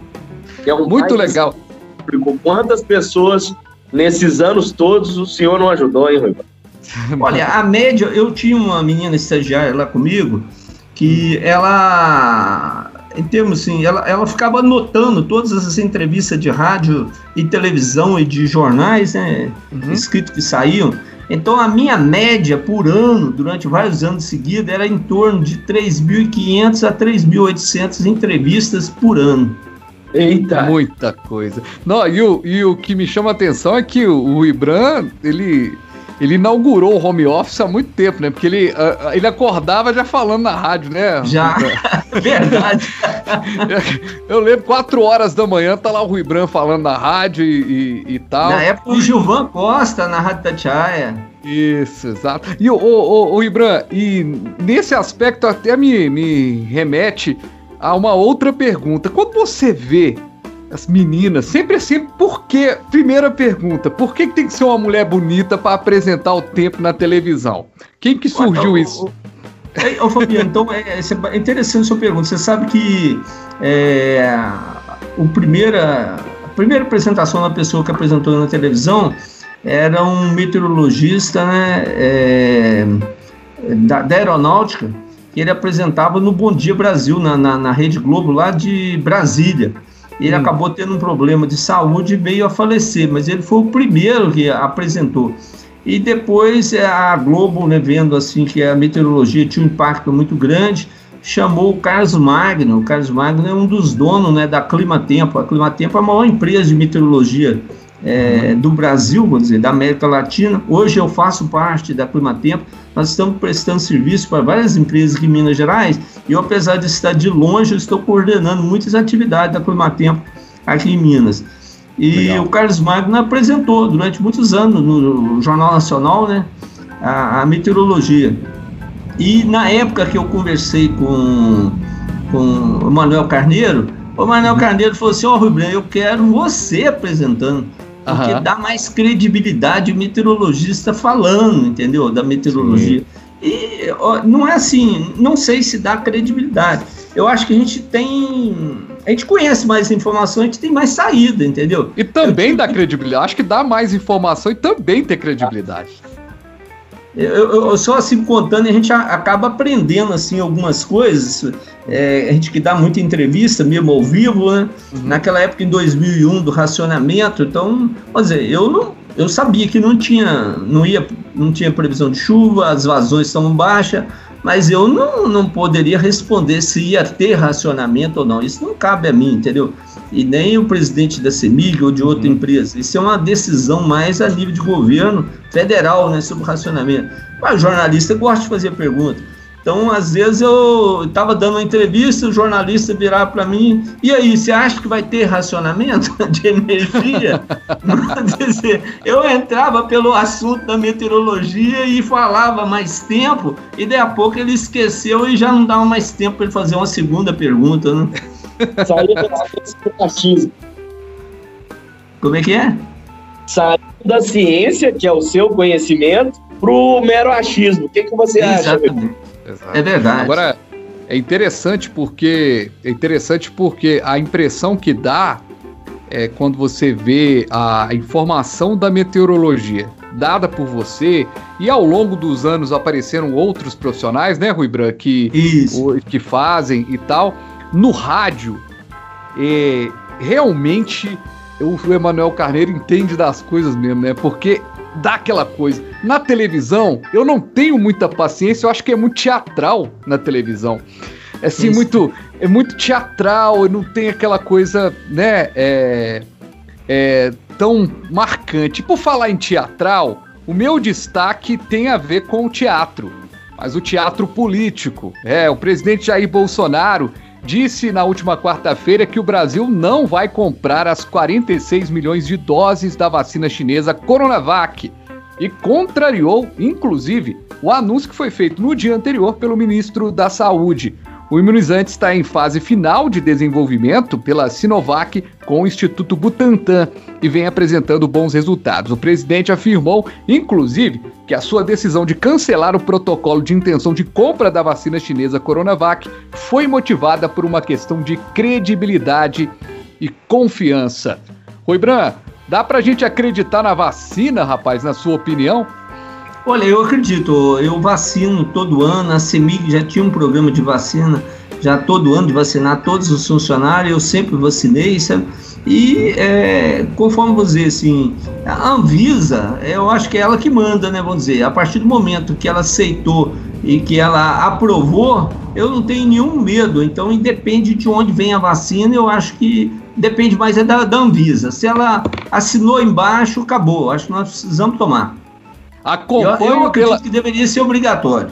É um Muito legal. Quantas pessoas nesses anos todos o senhor não ajudou, hein, Rui? Olha, a média, eu tinha uma menina estagiária lá comigo que ela, em termos assim, ela, ela ficava anotando todas essas entrevistas de rádio e televisão e de jornais, né, uhum. escritos que saíam. Então a minha média por ano, durante vários anos seguidos, era em torno de 3.500 a 3.800 entrevistas por ano. Eita! Muita coisa. Não, e, o, e o que me chama a atenção é que o, o Ibran, ele ele inaugurou o home office há muito tempo, né? Porque ele, uh, ele acordava já falando na rádio, né? Já, verdade. Eu lembro, quatro horas da manhã, tá lá o Rui Bran falando na rádio e, e, e tal. Na época o Gilvan Costa na Rádio Tatiaia. Isso, exato. E o, o, o, Ibran, e nesse aspecto até me, me remete a uma outra pergunta. Quando você vê as meninas, sempre assim, por que? Primeira pergunta, por que, que tem que ser uma mulher bonita para apresentar o tempo na televisão? Quem que surgiu isso? Ô, Fabiano, então é, é, é interessante a sua pergunta. Você sabe que é, o primeira, a primeira apresentação da pessoa que apresentou na televisão era um meteorologista né, é, da, da, aeronáutica, que ele apresentava no Bom Dia Brasil, na, na, na Rede Globo, lá de Brasília. Ele hum. acabou tendo um problema de saúde e veio a falecer, mas ele foi o primeiro que apresentou. E depois é, a Globo, né, vendo assim que a meteorologia tinha um impacto muito grande, chamou o Carlos Magno. O Carlos Magno é um dos donos né, da Climatempo. A Climatempo é a maior empresa de meteorologia é, do Brasil, vou dizer, da América Latina. Hoje eu faço parte da Climatempo. Nós estamos prestando serviço para várias empresas aqui em Minas Gerais. E eu, apesar de estar de longe, estou coordenando muitas atividades da Climatempo aqui em Minas. E Legal. o Carlos Magno apresentou durante muitos anos no Jornal Nacional né, a, a meteorologia. E na época que eu conversei com, com o Manuel Carneiro, o Manuel Carneiro falou assim: Ó, oh, Rubem, eu quero você apresentando. Porque uhum. dá mais credibilidade o meteorologista falando, entendeu? Da meteorologia. Sim. E ó, não é assim, não sei se dá credibilidade. Eu acho que a gente tem a gente conhece mais informação, a gente tem mais saída, entendeu? E também eu, dá credibilidade. Acho que dá mais informação e também tem credibilidade. Eu, eu, eu, só assim contando, a gente acaba aprendendo assim algumas coisas. É, a gente que dá muita entrevista, mesmo ao vivo, né? Uhum. Naquela época, em 2001, do racionamento. Então, quer dizer, eu não, eu sabia que não tinha, não ia, não tinha previsão de chuva, as vazões estão baixas, mas eu não, não poderia responder se ia ter racionamento ou não. Isso não cabe a mim, entendeu? e nem o presidente da CEMIG ou de outra uhum. empresa. Isso é uma decisão mais a nível de governo federal, né, sobre o racionamento. Mas o jornalista gosta de fazer pergunta. Então, às vezes, eu estava dando uma entrevista, o jornalista virar para mim, e aí, você acha que vai ter racionamento de energia? dizer, eu entrava pelo assunto da meteorologia e falava mais tempo, e daí a pouco ele esqueceu e já não dava mais tempo para ele fazer uma segunda pergunta, né? Achismo. Como é que é? Saiu da ciência, que é o seu conhecimento, pro mero achismo. O que, que você Exatamente. acha? É verdade. Agora, é interessante porque é interessante porque a impressão que dá é quando você vê a informação da meteorologia dada por você e ao longo dos anos apareceram outros profissionais, né, Rui Branco, que, que fazem e tal no rádio, é, realmente o Emanuel Carneiro entende das coisas mesmo, né? Porque dá aquela coisa. Na televisão, eu não tenho muita paciência, eu acho que é muito teatral na televisão. É assim, Isso. muito. É muito teatral, não tem aquela coisa, né? É, é, tão marcante. Por falar em teatral, o meu destaque tem a ver com o teatro. Mas o teatro político. É, o presidente Jair Bolsonaro disse na última quarta-feira que o Brasil não vai comprar as 46 milhões de doses da vacina chinesa Coronavac e contrariou, inclusive, o anúncio que foi feito no dia anterior pelo ministro da Saúde. O imunizante está em fase final de desenvolvimento pela Sinovac com o Instituto Butantan e vem apresentando bons resultados. O presidente afirmou, inclusive, que a sua decisão de cancelar o protocolo de intenção de compra da vacina chinesa Coronavac foi motivada por uma questão de credibilidade e confiança. Rui Bran, dá pra gente acreditar na vacina, rapaz, na sua opinião? Olha, eu acredito, eu vacino todo ano, a CEMIG já tinha um programa de vacina, já todo ano de vacinar todos os funcionários, eu sempre vacinei, sabe? E é, conforme você assim, a Anvisa, eu acho que é ela que manda, né? Vamos dizer, a partir do momento que ela aceitou e que ela aprovou, eu não tenho nenhum medo. Então, independe de onde vem a vacina, eu acho que depende mais é da, da Anvisa. Se ela assinou embaixo, acabou. Acho que nós precisamos tomar. Acompanho eu, eu acredito que deveria ser obrigatório.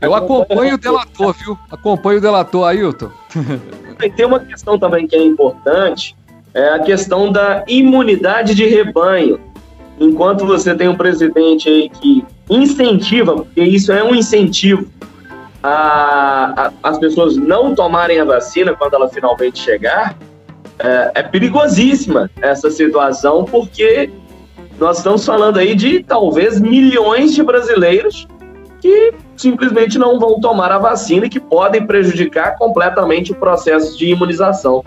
Eu acompanho o delator, viu? Acompanho o delator, Ailton. Tem uma questão também que é importante, é a questão da imunidade de rebanho. Enquanto você tem um presidente aí que incentiva, porque isso é um incentivo, a, a, as pessoas não tomarem a vacina quando ela finalmente chegar, é, é perigosíssima essa situação, porque nós estamos falando aí de talvez milhões de brasileiros que simplesmente não vão tomar a vacina e que podem prejudicar completamente o processo de imunização.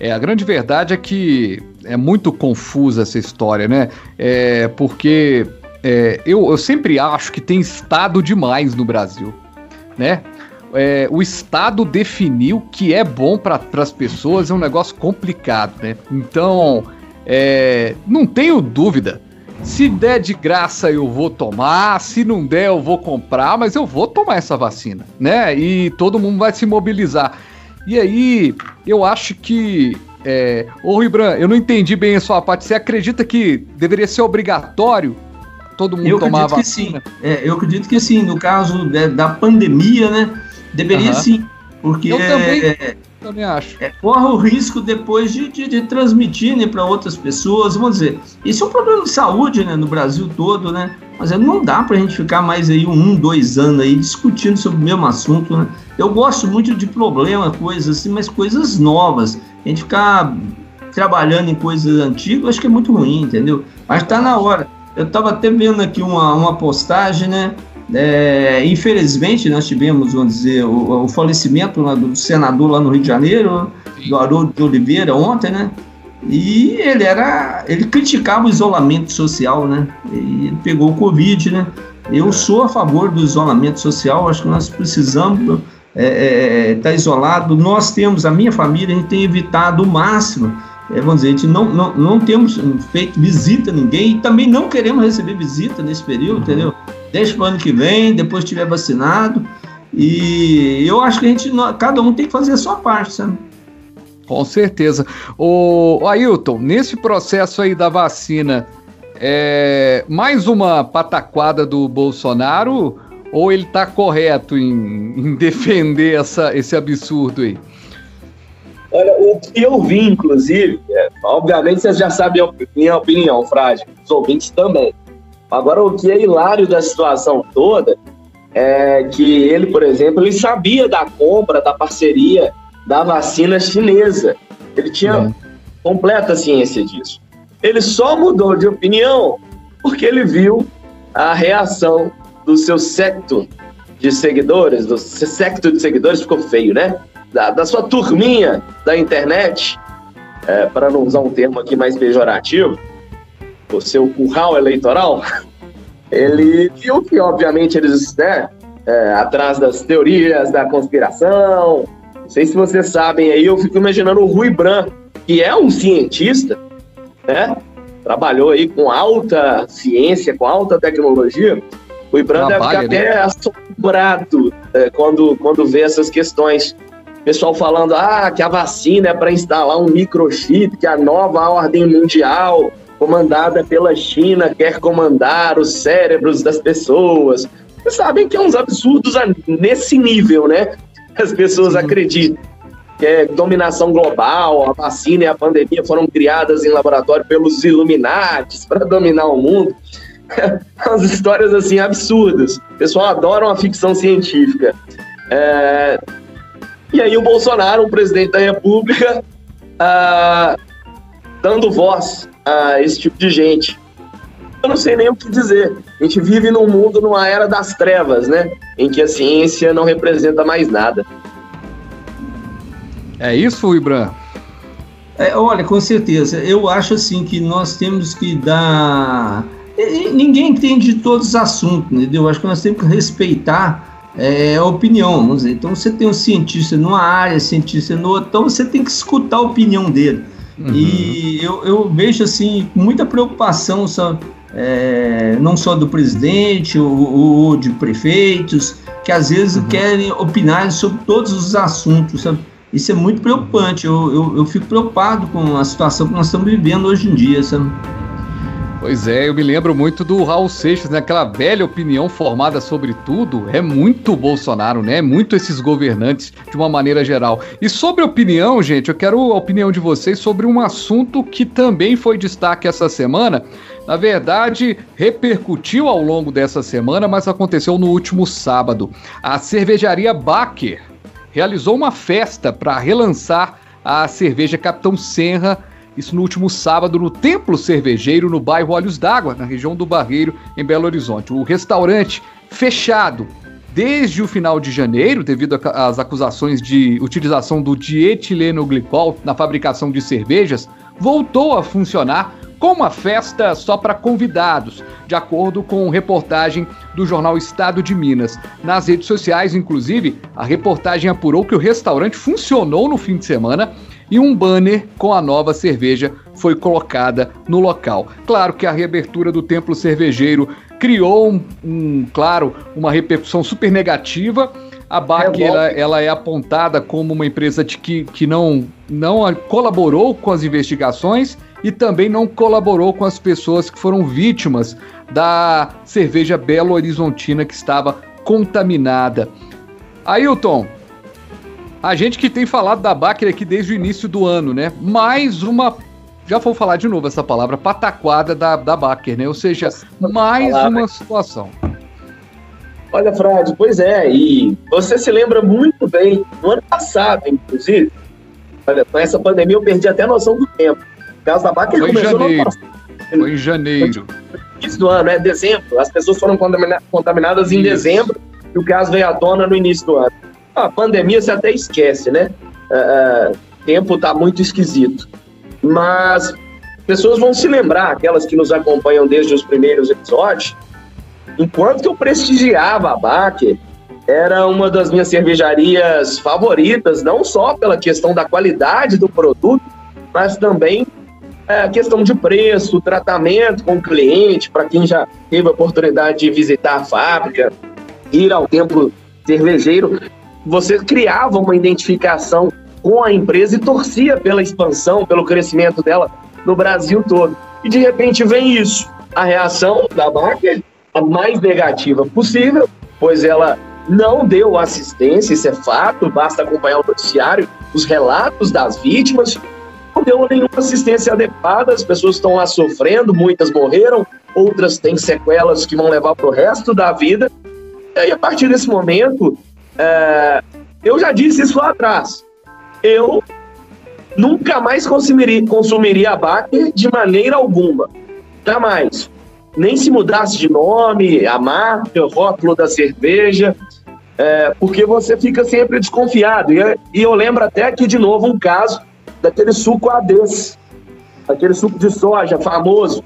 É, a grande verdade é que é muito confusa essa história, né? É, porque é, eu, eu sempre acho que tem Estado demais no Brasil, né? É, o Estado definiu que é bom para as pessoas é um negócio complicado, né? Então, é, não tenho dúvida. Se der de graça eu vou tomar, se não der eu vou comprar, mas eu vou tomar essa vacina, né? E todo mundo vai se mobilizar. E aí, eu acho que. É... Ô, Ribran, eu não entendi bem a sua parte. Você acredita que deveria ser obrigatório todo mundo eu tomar a vacina? Que sim. É, eu acredito que sim. No caso da pandemia, né? Deveria uhum. sim. Porque. Eu também. É, também acho. É, corre o risco depois de, de, de transmitir né, para outras pessoas. Vamos dizer, isso é um problema de saúde né, no Brasil todo, né? Mas não dá para a gente ficar mais aí um, dois anos aí discutindo sobre o mesmo assunto, né? Eu gosto muito de problema, coisas assim, mas coisas novas. A gente ficar trabalhando em coisas antigas, acho que é muito ruim, entendeu? Mas está na hora. Eu estava até vendo aqui uma, uma postagem, né? É, infelizmente, nós tivemos, vamos dizer, o, o falecimento né, do senador lá no Rio de Janeiro, do Haroldo de Oliveira, ontem, né? E ele era. ele criticava o isolamento social, né? E ele pegou o Covid, né? Eu sou a favor do isolamento social, acho que nós precisamos estar é, é, tá isolado. Nós temos, a minha família, a gente tem evitado o máximo. É, vamos dizer, a gente não, não, não temos feito visita a ninguém e também não queremos receber visita nesse período, uhum. entendeu? Deixa para o ano que vem, depois estiver vacinado. E eu acho que a gente, cada um tem que fazer a sua parte, sabe? Com certeza. O, o Ailton, nesse processo aí da vacina, é mais uma pataquada do Bolsonaro ou ele está correto em, em, defender essa, esse absurdo aí? Olha, o que eu vi, inclusive, é, obviamente vocês já sabem a minha opinião, Frágil, os ouvintes também. Agora, o que é hilário da situação toda é que ele, por exemplo, ele sabia da compra, da parceria da vacina chinesa. Ele tinha é. completa ciência disso. Ele só mudou de opinião porque ele viu a reação do seu secto de seguidores, do secto de seguidores, ficou feio, né? Da, da sua turminha da internet, é, para não usar um termo aqui mais pejorativo, o seu curral eleitoral, ele viu que, obviamente, eles, né, é, atrás das teorias da conspiração, não sei se vocês sabem aí, eu fico imaginando o Rui Bran, que é um cientista, né? Trabalhou aí com alta ciência, com alta tecnologia. O Rui Bran deve ficar até né? assombrado é, quando, quando vê essas questões. Pessoal falando ah, que a vacina é para instalar um microchip, que a nova ordem mundial, comandada pela China, quer comandar os cérebros das pessoas. Vocês sabem que é uns absurdos nesse nível, né? as pessoas acreditam que é dominação global, a vacina e a pandemia foram criadas em laboratório pelos Illuminates para dominar o mundo. As histórias assim absurdas. O pessoal adora a ficção científica. É... E aí o Bolsonaro, o presidente da República, ah, dando voz a esse tipo de gente eu não sei nem o que dizer. A gente vive num mundo, numa era das trevas, né? Em que a ciência não representa mais nada. É isso, Ibram? É, olha, com certeza. Eu acho assim que nós temos que dar. Ninguém entende de todos os assuntos, entendeu? Eu acho que nós temos que respeitar é, a opinião. Vamos dizer. Então, você tem um cientista numa área, cientista no outra, então você tem que escutar a opinião dele. Uhum. E eu, eu vejo assim muita preocupação sabe? é, não só do presidente ou, ou, de prefeitos, que às vezes uhum. querem opinar sobre todos os assuntos, sabe? Isso é muito preocupante. Eu, eu, eu, fico preocupado com a situação que nós estamos vivendo hoje em dia, sabe? Pois é, eu me lembro muito do Raul Seixas, né? Aquela velha opinião formada sobre tudo. É muito Bolsonaro, né? É muito esses governantes de uma maneira geral. E sobre opinião, gente, eu quero a opinião de vocês sobre um assunto que também foi destaque essa semana. Na verdade, repercutiu ao longo dessa semana, mas aconteceu no último sábado. A cervejaria Baker realizou uma festa para relançar a cerveja Capitão Senra isso no último sábado no Templo Cervejeiro, no bairro Olhos d'Água, na região do Barreiro, em Belo Horizonte. O restaurante fechado desde o final de janeiro, devido às acusações de utilização do dietilenoglicol na fabricação de cervejas, voltou a funcionar com uma festa só para convidados, de acordo com reportagem do jornal Estado de Minas. Nas redes sociais, inclusive, a reportagem apurou que o restaurante funcionou no fim de semana e um banner com a nova cerveja foi colocada no local. Claro que a reabertura do templo cervejeiro criou, um, um claro, uma repercussão super negativa. A BAC é ela, ela, é apontada como uma empresa de que, que não, não colaborou com as investigações e também não colaborou com as pessoas que foram vítimas da cerveja Belo Horizontina que estava contaminada. Ailton, a gente que tem falado da Baker aqui desde o início do ano, né? Mais uma. Já vou falar de novo essa palavra, pataquada da, da Baker, né? Ou seja, mais uma situação. Olha, Fred, pois é, e você se lembra muito bem, no ano passado, inclusive, olha, com essa pandemia eu perdi até a noção do tempo. O caso da Baker Foi em janeiro. Foi em janeiro. início do ano, é dezembro. As pessoas foram contaminadas em dezembro e o caso veio à tona no início do ano. A pandemia você até esquece, né? Uh, tempo está muito esquisito. Mas pessoas vão se lembrar, aquelas que nos acompanham desde os primeiros episódios, enquanto que eu prestigiava a Baker, era uma das minhas cervejarias favoritas, não só pela questão da qualidade do produto, mas também é, questão de preço, tratamento com o cliente, para quem já teve a oportunidade de visitar a fábrica, ir ao templo cervejeiro, você criava uma identificação com a empresa e torcia pela expansão, pelo crescimento dela no Brasil todo. E de repente vem isso. A reação da Baker, a mais negativa possível, pois ela não deu assistência, isso é fato, basta acompanhar o noticiário, os relatos das vítimas, deu nenhuma assistência adequada, as pessoas estão lá sofrendo, muitas morreram, outras têm sequelas que vão levar para o resto da vida. E aí, a partir desse momento, é, eu já disse isso lá atrás, eu nunca mais consumiria, consumiria a Baker de maneira alguma, jamais. Nem se mudasse de nome, a marca, o rótulo da cerveja, é, porque você fica sempre desconfiado. E, e, eu lembro até aqui de novo um caso daquele suco ADES, aquele suco de soja famoso,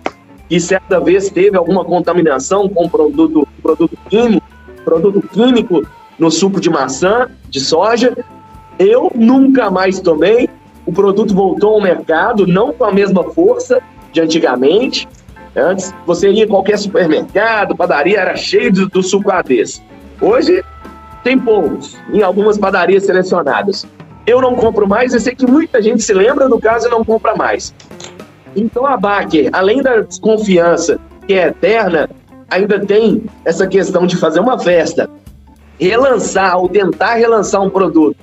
que certa vez teve alguma contaminação com produto, produto químico, produto químico no suco de maçã, de soja. Eu nunca mais tomei. O produto voltou ao mercado, não com a mesma força de antigamente. Antes, você ia em qualquer supermercado, padaria, era cheio do, do suco ADES. Hoje, tem poucos, em algumas padarias selecionadas. Eu não compro mais, eu sei que muita gente se lembra do caso e não compra mais. Então a Baker, além da desconfiança que é eterna, ainda tem essa questão de fazer uma festa, relançar ou tentar relançar um produto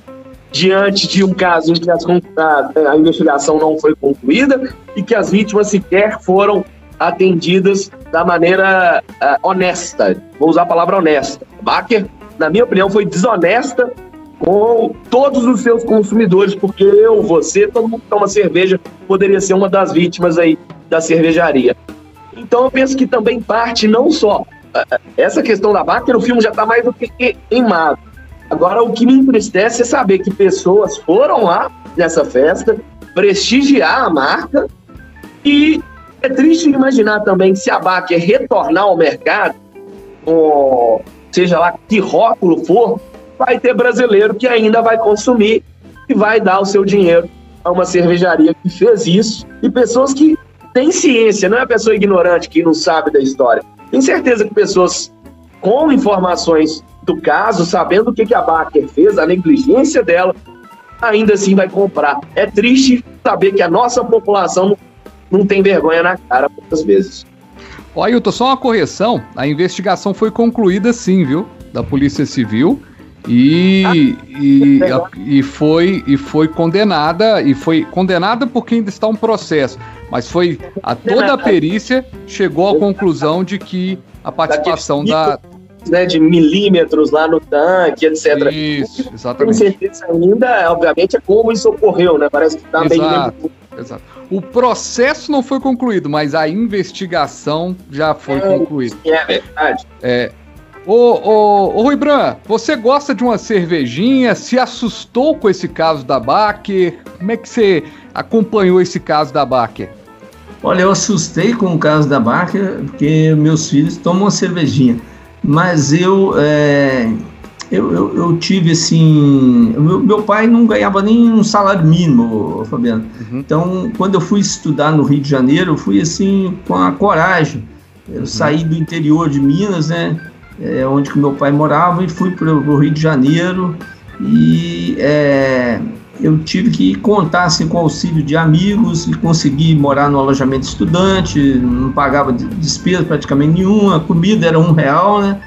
diante de um caso em que as, a, a, investigação não foi concluída e que as vítimas sequer foram atendidas da maneira uh, honesta. Vou usar a palavra honesta. Baker na minha opinião, foi desonesta com todos os seus consumidores, porque eu, você, todo mundo que toma cerveja poderia ser uma das vítimas aí da cervejaria. Então eu penso que também parte não só eh, essa questão da vaca, no filme já está mais do que queimado. Agora o que me entristece é saber que pessoas foram lá nessa festa prestigiar a marca e é triste imaginar também que se a Baker retornar ao mercado com seja lá que rótulo for, vai ter brasileiro que ainda vai consumir e vai dar o seu dinheiro a uma cervejaria que fez isso e pessoas que têm ciência, não é a pessoa ignorante que não sabe da história. Tenho certeza que pessoas com informações do caso, sabendo o que, a Baker fez, a negligência dela, ainda assim vai comprar. É triste saber que a nossa população não, tem vergonha na cara muitas vezes. Ó, Ailton, só uma correção. A investigação foi concluída sim, viu? Da Polícia Civil. E, e, e, foi, e foi condenada, e foi condenada porque ainda está um processo, mas foi a toda a perícia chegou à conclusão de que a participação da, né, de milímetros lá no tanque, etc. Isso, exatamente. Com certeza ainda, obviamente, é como isso ocorreu, né? Parece que está bem. Exato. O processo não foi concluído, mas a investigação já foi é, concluída. É verdade. É. Ô, ô, ô Rui Bran, você gosta de uma cervejinha? Se assustou com esse caso da Baker? Como é que você acompanhou esse caso da Baker? Olha, eu assustei com o caso da Baker, porque meus filhos tomam uma cervejinha. Mas eu, é, eu, eu, eu, tive assim. Meu, meu, pai não ganhava nem um salário mínimo, Fabiano. Uhum. Então, quando eu fui estudar no Rio de Janeiro, eu fui assim com a coragem. Eu uhum. saí do interior de Minas, né? É, onde meu pai morava, e fui para o Rio de Janeiro. E é, eu tive que contar assim, com o auxílio de amigos e consegui morar no alojamento estudante, não pagava despesa praticamente nenhuma, a comida era um real, né?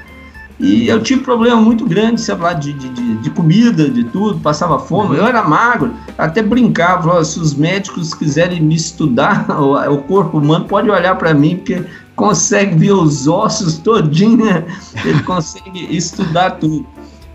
E eu tive problema muito grande, sei lá, de, de, de comida, de tudo, passava fome. Eu era magro, até brincava, se os médicos quiserem me estudar, o corpo humano pode olhar para mim, porque consegue ver os ossos todinho, né? ele consegue estudar tudo.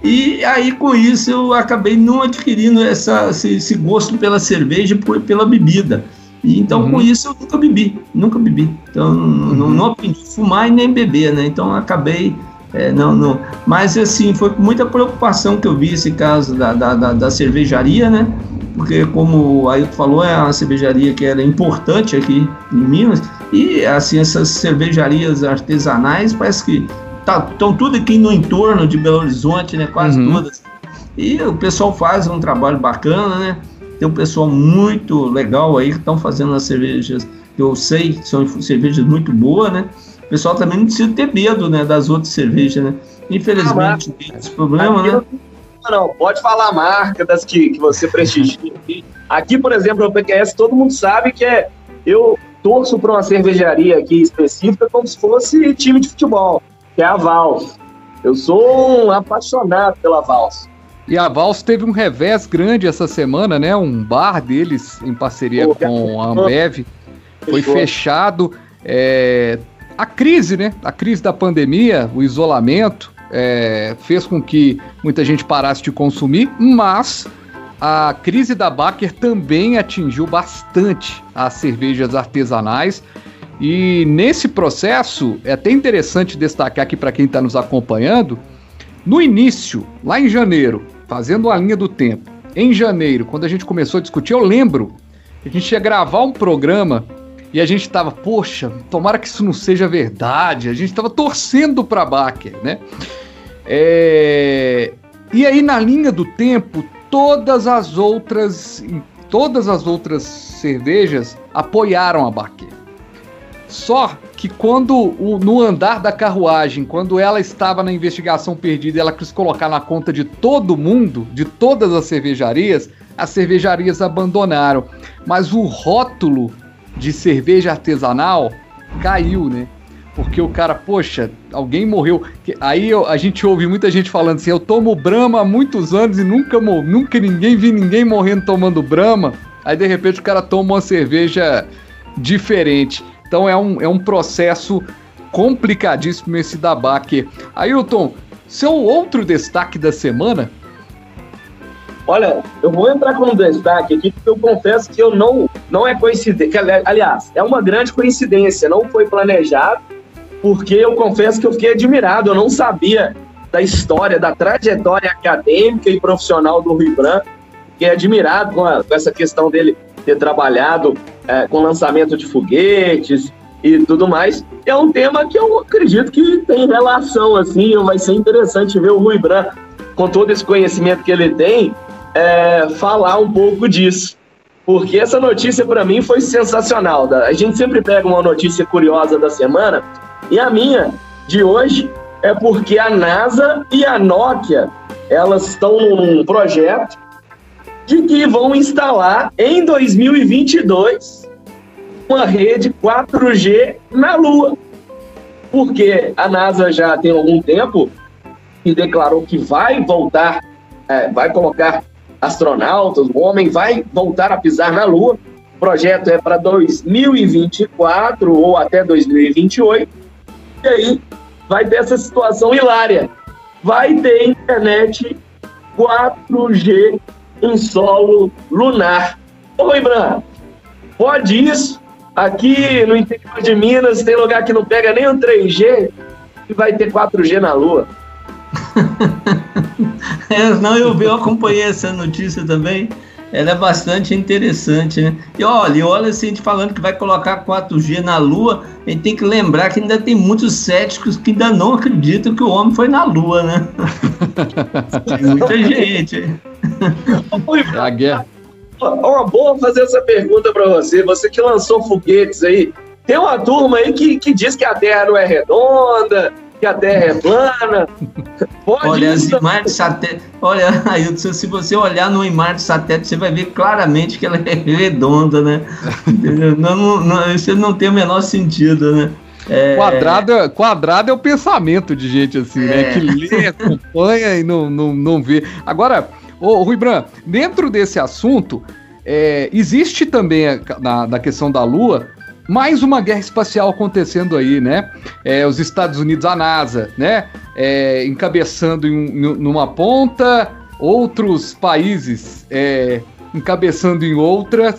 E aí, com isso, eu acabei não adquirindo essa, esse, esse gosto pela cerveja e pela bebida. E, então, uhum. com isso, eu nunca bebi, nunca bebi. Então, uhum. não, não aprendi a fumar e nem beber, né? Então, acabei é, não, não. Mas assim, foi com muita preocupação que eu vi esse caso da, da, da, da cervejaria, né? Porque como o Ailton falou, é uma cervejaria que era importante aqui em Minas. E assim, essas cervejarias artesanais parece que estão tá, tudo aqui no entorno de Belo Horizonte, né? Quase uhum. todas. E o pessoal faz um trabalho bacana, né? Tem um pessoal muito legal aí que estão fazendo as cervejas, que eu sei que são cervejas muito boas, né? O pessoal também não precisa ter medo, né, das outras cervejas, né? Infelizmente, ah, tem esse problema, né? Não, pode falar a marca das que, que você prestigia. aqui, por exemplo, o PQS, todo mundo sabe que é. Eu torço para uma cervejaria aqui específica como se fosse time de futebol, que é a Vals. Eu sou um apaixonado pela Vals. E a Vals teve um revés grande essa semana, né? Um bar deles em parceria Pô, com a Ambev foi fechado. É, a crise, né? A crise da pandemia, o isolamento, é, fez com que muita gente parasse de consumir, mas a crise da Baker também atingiu bastante as cervejas artesanais. E nesse processo, é até interessante destacar aqui para quem está nos acompanhando, no início, lá em janeiro, fazendo a linha do tempo, em janeiro, quando a gente começou a discutir, eu lembro que a gente ia gravar um programa e a gente tava, poxa, tomara que isso não seja verdade. A gente tava torcendo para Baker, né? É... E aí na linha do tempo, todas as outras, todas as outras cervejas apoiaram a Baker. Só que quando o, no andar da carruagem, quando ela estava na investigação perdida, ela quis colocar na conta de todo mundo, de todas as cervejarias, as cervejarias abandonaram. Mas o rótulo de cerveja artesanal caiu, né? Porque o cara, poxa, alguém morreu. Aí a gente ouve muita gente falando assim: eu tomo Brahma há muitos anos e nunca, nunca ninguém vi ninguém morrendo tomando Brahma. Aí de repente o cara toma uma cerveja diferente. Então é um, é um processo complicadíssimo esse da Baker. Ailton, seu outro destaque da semana Olha, eu vou entrar com um destaque aqui, porque eu confesso que eu não, não é coincidência. Aliás, é uma grande coincidência, não foi planejado, porque eu confesso que eu fiquei admirado, eu não sabia da história, da trajetória acadêmica e profissional do Rui Branco. Fiquei admirado com, a, com essa questão dele ter trabalhado é, com lançamento de foguetes e tudo mais. É um tema que eu acredito que tem relação, assim, vai ser interessante ver o Rui Branco, com todo esse conhecimento que ele tem, é, falar um pouco disso. Porque essa notícia para mim foi sensacional. A gente sempre pega uma notícia curiosa da semana e a minha de hoje é porque a NASA e a Nokia elas estão num projeto de que vão instalar em 2022 uma rede 4G na Lua. Porque a NASA já tem algum tempo e declarou que vai voltar, é, vai colocar astronautas, o homem vai voltar a pisar na Lua. O projeto é para 2024 ou até 2028. E aí vai ter essa situação hilária. Vai ter internet 4G em solo lunar. Oi, Bran, pode isso? Aqui no interior de Minas tem lugar que não pega nem o 3G e vai ter 4G na Lua. é, não, eu, eu acompanhei essa notícia também. Ela é bastante interessante, né? E olha, olha assim, a gente falando que vai colocar 4G na Lua, a gente tem que lembrar que ainda tem muitos céticos que ainda não acreditam que o homem foi na Lua, né? muita gente. É a guerra. Uma boa fazer essa pergunta para você. Você que lançou foguetes aí, tem uma turma aí que, que diz que a Terra não é redonda, que a Terra é plana. Pode olha, as imagens de satélite. Olha, Ailton, se você olhar numa imagem de satélite, você vai ver claramente que ela é redonda, né? não, não, não, isso não tem o menor sentido, né? É... Quadrado, é, quadrado é o pensamento de gente assim, né? é... né? Que lê, acompanha e não, não, não vê. Agora, ô, Rui Bran, dentro desse assunto, é, existe também na, na questão da Lua mais uma guerra espacial acontecendo aí, né? É, os Estados Unidos, a NASA, né? É, encabeçando em, numa ponta, outros países é, encabeçando em outra.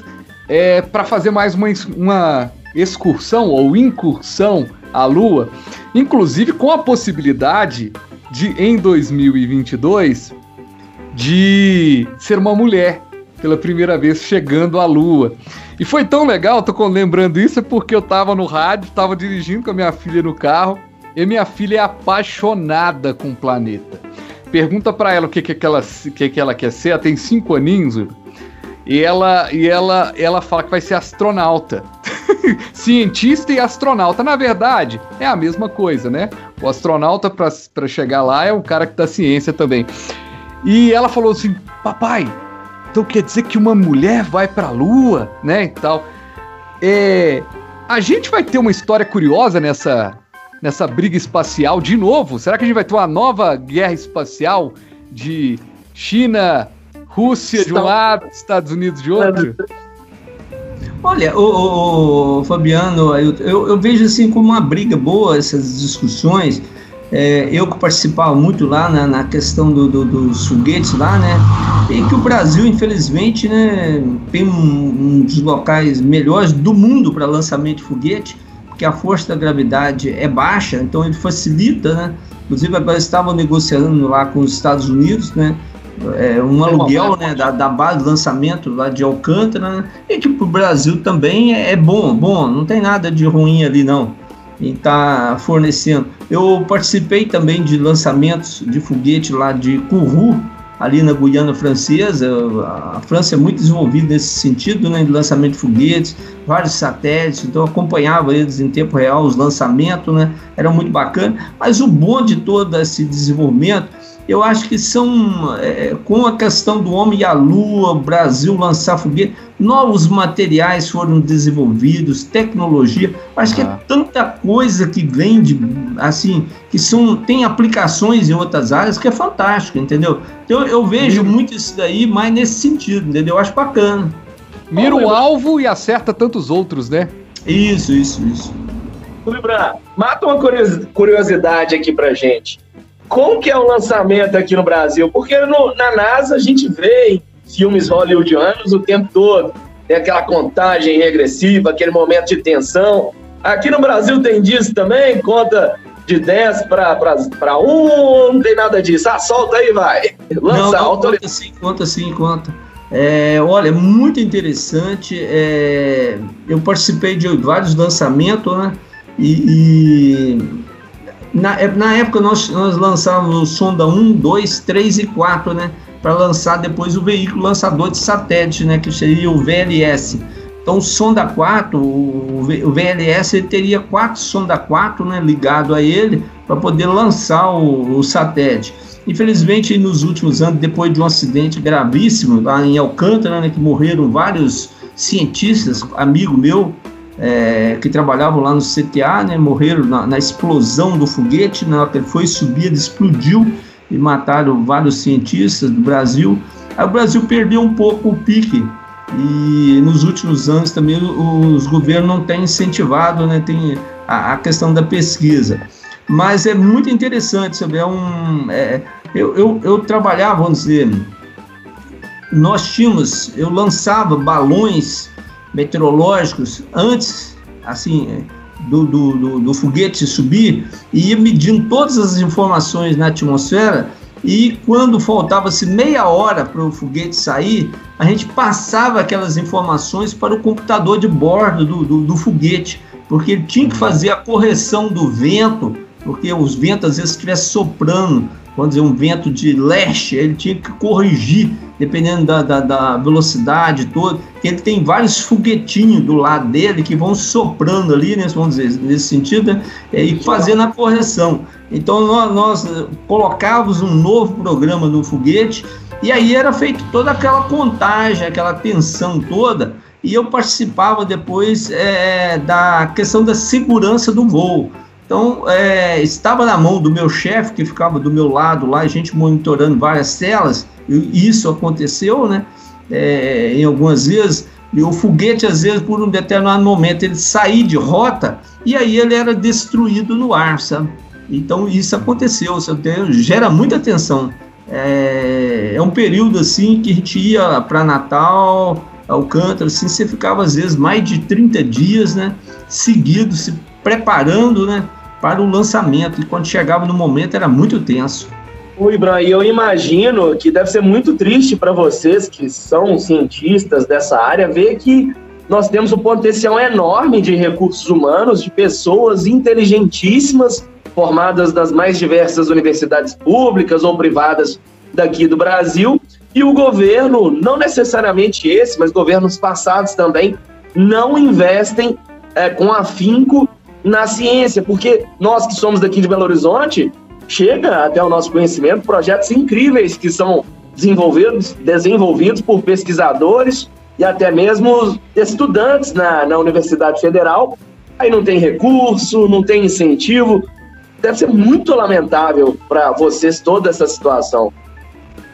é, para fazer mais uma, uma excursão ou incursão à Lua, inclusive com a possibilidade de, em 2022, de ser uma mulher pela primeira vez chegando à Lua. E foi tão legal, tô lembrando isso, é porque eu tava no rádio, tava dirigindo com a minha filha no carro, e minha filha é apaixonada com o planeta. Pergunta para ela o que, que, que, ela, que, que ela quer ser, ela tem cinco aninhos, e ela, e ela, ela fala que vai ser astronauta. Cientista e astronauta. Na verdade, é a mesma coisa, né? O astronauta, para chegar lá, é o cara que dá ciência também. E ela falou assim: Papai, então quer dizer que uma mulher vai para a Lua, né? E tal. É, a gente vai ter uma história curiosa nessa, nessa briga espacial de novo? Será que a gente vai ter uma nova guerra espacial de China, Rússia de um lado, Estados Unidos de outro? Olha, o Fabiano, eu, eu, eu, vejo assim como uma briga boa essas discussões. É, eu que participava muito lá na, na questão do, do, dos foguetes lá, né? E que o Brasil, infelizmente, né, tem um, um dos locais melhores do mundo para lançamento de foguete, porque a força da gravidade é baixa, então ele facilita, né? Inclusive agora estavam negociando lá com os Estados Unidos, né? É, um aluguel né, da, da base de lançamento lá de Alcântara, né? e que para o Brasil também é, é bom, bom, não tem nada de ruim ali não em estar tá fornecendo. Eu participei também de lançamentos de foguete lá de Kourou, ali na Guiana Francesa. A França é muito desenvolvida nesse sentido, né, de lançamento de foguetes, vários satélites, então acompanhava eles em tempo real, os lançamentos, né, era muito bacana. Mas o bom de todo esse desenvolvimento eu acho que são, é, com a questão do homem e a lua, o Brasil lançar foguete, novos materiais foram desenvolvidos, tecnologia, acho que é tanta coisa que vem de, assim, que são, tem aplicações em outras áreas que é fantástico, entendeu? Então eu vejo muito isso daí, mais nesse sentido, entendeu? Eu acho bacana. Mira o alvo e acerta tantos outros, né? Isso, isso, isso. Libra, mata uma curiosidade aqui pra gente como que é o lançamento aqui no Brasil? Porque no, na NASA a gente vê em filmes hollywoodianos o tempo todo. Tem aquela contagem regressiva, aquele momento de tensão. Aqui no Brasil tem disso também? Conta de 10 para 1, não tem nada disso. Ah, solta aí, vai. Lança, não, não, conta sim, conta sim, conta. É, olha, muito interessante. É, eu participei de vários lançamentos, né? E, e na, é, na época nós, nós lançávamos o Sonda 1, 2, 3 e 4, né? Para lançar depois o veículo lançador de satélite, né? Que seria o VLS. Então o Sonda 4, o, o VLS, ele teria quatro Sonda 4 né, ligado a ele para poder lançar o, o satélite. Infelizmente, nos últimos anos, depois de um acidente gravíssimo lá em Alcântara, né, que morreram vários cientistas, amigo meu, é, que trabalhavam lá no CTA, né, morreram na, na, explosão do foguete, na hora que ele foi subir, explodiu e mataram vários cientistas do Brasil. Aí o Brasil perdeu um pouco o pique e nos últimos anos também os governos não têm incentivado, né, tem a, a questão da pesquisa. Mas é muito interessante, sabe? É um, é, eu, eu, eu trabalhava, vamos dizer, nós tínhamos, eu lançava balões meteorológicos antes, assim, do, do, do, do foguete subir e ia medindo todas as informações na atmosfera. E quando faltava-se meia hora para o foguete sair, a gente passava aquelas informações para o computador de bordo do, do, do, foguete, porque ele tinha que fazer a correção do vento, porque os ventos às vezes estivessem soprando vamos dizer, um vento de leste, ele tinha que corrigir, dependendo da, da, da velocidade toda, ele tem vários foguetinhos do lado dele que vão soprando ali, né, vamos dizer, nesse sentido, né, e fazendo a correção. Então nós, nós colocávamos um novo programa no foguete e aí era feito toda aquela contagem, aquela tensão toda, e eu participava depois é, da questão da segurança do voo. Então, é, estava na mão do meu chefe, que ficava do meu lado lá, a gente monitorando várias telas, e isso aconteceu, né? É, em algumas vezes, e o foguete, às vezes, por um determinado momento, ele saía de rota e aí ele era destruído no ar, sabe? Então, isso aconteceu, sabe? gera muita tensão. É, é um período assim que a gente ia para Natal, Alcântara, assim, você ficava às vezes mais de 30 dias, né, seguidos, se preparando, né, para o lançamento, e quando chegava no momento era muito tenso. O Ibram, e eu imagino que deve ser muito triste para vocês que são cientistas dessa área ver que nós temos um potencial enorme de recursos humanos, de pessoas inteligentíssimas, formadas das mais diversas universidades públicas ou privadas daqui do Brasil, e o governo, não necessariamente esse, mas governos passados também, não investem é, com afinco na ciência, porque nós que somos daqui de Belo Horizonte, chega até o nosso conhecimento projetos incríveis que são desenvolvidos, desenvolvidos por pesquisadores e até mesmo estudantes na, na Universidade Federal. Aí não tem recurso, não tem incentivo. Deve ser muito lamentável para vocês toda essa situação.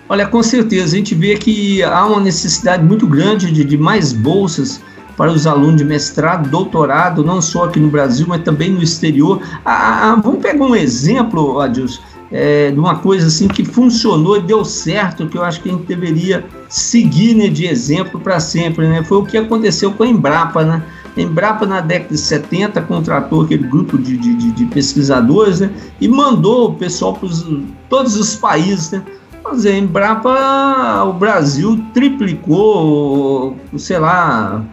Olha, com certeza, a gente vê que há uma necessidade muito grande de, de mais bolsas para os alunos de mestrado, doutorado, não só aqui no Brasil, mas também no exterior. Ah, ah, vamos pegar um exemplo, Adilson, é, de uma coisa assim que funcionou e deu certo, que eu acho que a gente deveria seguir né, de exemplo para sempre. Né? Foi o que aconteceu com a Embrapa. Né? A Embrapa, na década de 70, contratou aquele grupo de, de, de pesquisadores né? e mandou o pessoal para todos os países. Né? Mas a Embrapa, o Brasil triplicou, sei lá,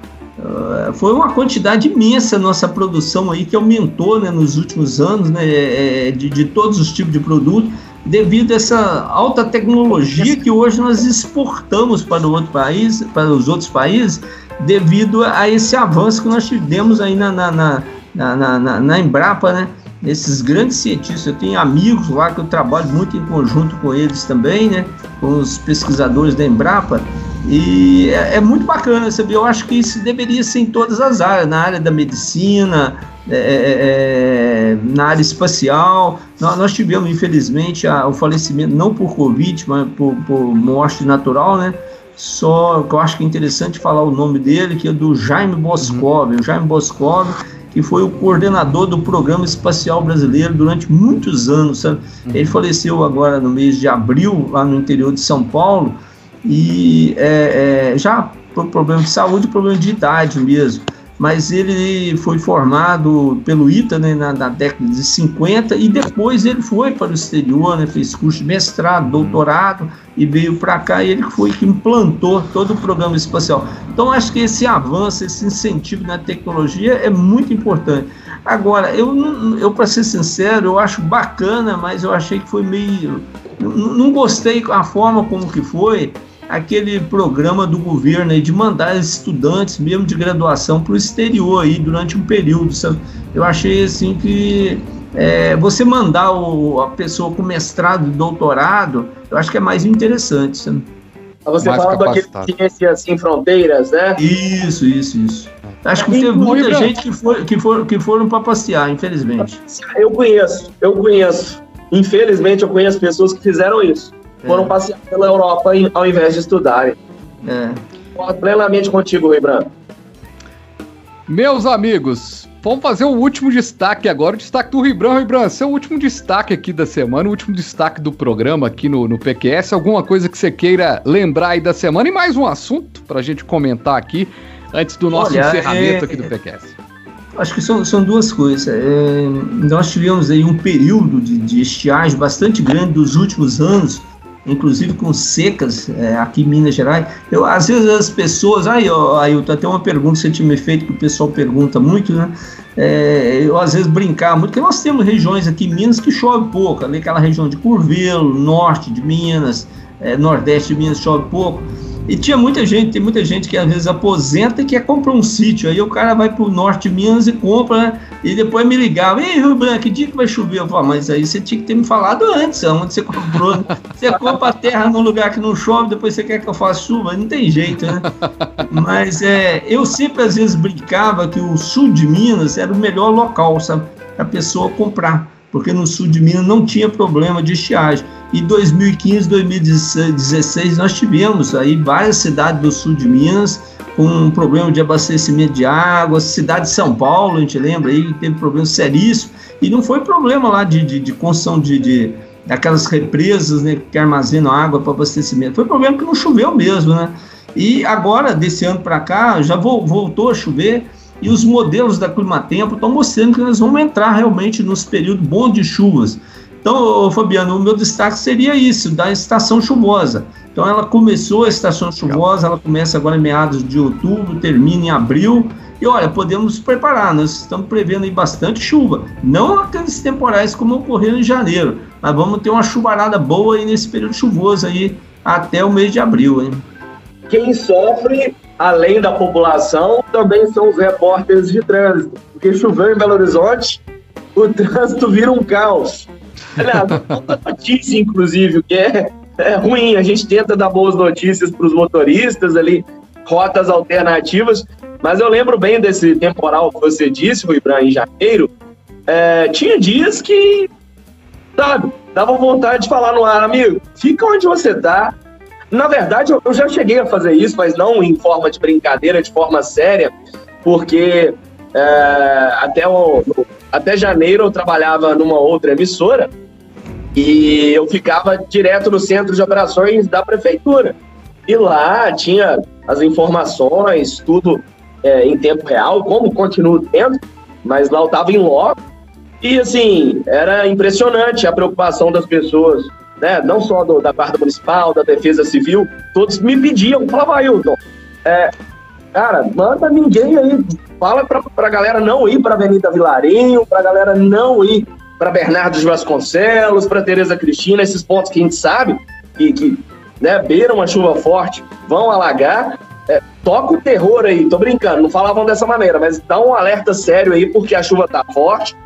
Uh, foi uma quantidade imensa nossa produção aí que aumentou né, nos últimos anos né, é, é, de, de, todos os tipos de produtos devido a essa alta tecnologia que hoje nós exportamos para, o outro país, para os outros países devido a esse avanço que nós tivemos aí na, na, na, na, na, na Embrapa, né? Esses grandes cientistas, eu tenho amigos lá que eu trabalho muito em conjunto com eles também, né? Com os pesquisadores da Embrapa, e é, é, muito bacana, sabe? Eu acho que isso deveria ser em todas as áreas, na área da medicina, é, é, é na área espacial. Nós, nós tivemos, infelizmente, a, o falecimento, não por Covid, mas por, por, morte natural, né? Só que eu acho que é interessante falar o nome dele, que é do Jaime Boscov. Uhum. O Jaime Boscov, que foi o coordenador do Programa Espacial Brasileiro durante muitos anos, sabe? Uhum. Ele faleceu agora no mês de abril, lá no interior de São Paulo e é, é, já por problema de saúde, problema de idade mesmo. Mas ele foi formado pelo ITA né, na, na, década de 50 e depois ele foi para o exterior, né, fez curso de mestrado, doutorado e veio para cá e ele foi que implantou todo o programa espacial. Então acho que esse avanço, esse incentivo na tecnologia é muito importante. Agora, eu, eu para ser sincero, eu acho bacana, mas eu achei que foi meio. Não, não gostei a forma como que foi aquele programa do governo aí de mandar estudantes, mesmo de graduação, para o exterior aí durante um período. Sabe? Eu achei assim que é, você mandar o, a pessoa com mestrado e doutorado, eu acho que é mais interessante. Sabe? Você mais fala daquele Ciências Sem Fronteiras, né? Isso, isso, isso. Acho que teve muita gente que, foi, que, for, que foram para passear, infelizmente. Eu conheço, eu conheço. Infelizmente, eu conheço pessoas que fizeram isso foram é. passear pela Europa em, ao invés de estudarem. É. Concordo plenamente contigo, Rui Branco. Meus amigos, vamos fazer o último destaque agora, o destaque do Ribran. Ribran, seu último destaque aqui da semana, o último destaque do programa aqui no, no PQS, alguma coisa que você queira lembrar aí da semana e mais um assunto para a gente comentar aqui antes do nosso Olha, encerramento é... aqui do PQS. Acho que são, são duas coisas. É, nós tivemos aí um período de, de estiagem bastante grande dos últimos anos, inclusive com secas é, aqui em Minas Gerais. Eu, às vezes as pessoas, aí, Ailton, até uma pergunta que você tinha me feito, que o pessoal pergunta muito, né? É, eu às vezes brincar muito, porque nós temos regiões aqui em Minas que chove pouco, ali aquela região de Curvelo, norte de Minas, é, nordeste de Minas chove pouco. E tinha muita gente, tem muita gente que às vezes aposenta e quer comprar um sítio. Aí o cara vai para o norte de Minas e compra, né? E depois me ligava, ei, Rio Branco, que dia que vai chover? Eu falava, mas aí você tinha que ter me falado antes, onde você comprou. Né? Você compra a terra num lugar que não chove, depois você quer que eu faça chuva, não tem jeito, né? Mas é, eu sempre às vezes brincava que o sul de Minas era o melhor local, sabe? Para a pessoa comprar porque no sul de Minas não tinha problema de estiagem. Em 2015, 2016, nós tivemos aí várias cidades do sul de Minas com um problema de abastecimento de água, cidade de São Paulo, a gente lembra aí, teve problema seríssimo, e não foi problema lá de, de, de construção de, de daquelas represas né, que armazenam água para abastecimento, foi problema que não choveu mesmo, né? E agora, desse ano para cá, já voltou a chover e os modelos da Climatempo estão mostrando que nós vamos entrar realmente nos períodos bons de chuvas. Então, Fabiano, o meu destaque seria isso, da estação chuvosa. Então, ela começou a estação chuvosa, ela começa agora em meados de outubro, termina em abril. E olha, podemos preparar, nós estamos prevendo aí bastante chuva. Não aqueles temporais como ocorreram em janeiro, mas vamos ter uma chuvarada boa aí nesse período chuvoso aí até o mês de abril. Hein? Quem sofre, além da população, também são os repórteres de trânsito. Porque choveu em Belo Horizonte, o trânsito vira um caos. Notícia, inclusive, que é, é ruim. A gente tenta dar boas notícias para os motoristas ali, rotas alternativas. Mas eu lembro bem desse temporal que você disse, o Ibrahim, em janeiro. É, tinha dias que, sabe, dava vontade de falar no ar, amigo, fica onde você tá. Na verdade, eu já cheguei a fazer isso, mas não em forma de brincadeira, de forma séria, porque é, até, o, até janeiro eu trabalhava numa outra emissora e eu ficava direto no centro de operações da prefeitura. E lá tinha as informações, tudo é, em tempo real, como continuo tendo, mas lá eu estava em loco. E assim, era impressionante a preocupação das pessoas, né? não só do, da Guarda Municipal, da Defesa Civil, todos me pediam, falava, Ailton, é, cara, manda ninguém aí, fala para a galera não ir para Avenida Vilarinho, para a galera não ir para Bernardo de Vasconcelos, para Tereza Cristina, esses pontos que a gente sabe que, que né, beiram a chuva forte, vão alagar. É, toca o terror aí, tô brincando, não falavam dessa maneira, mas dá um alerta sério aí, porque a chuva tá forte.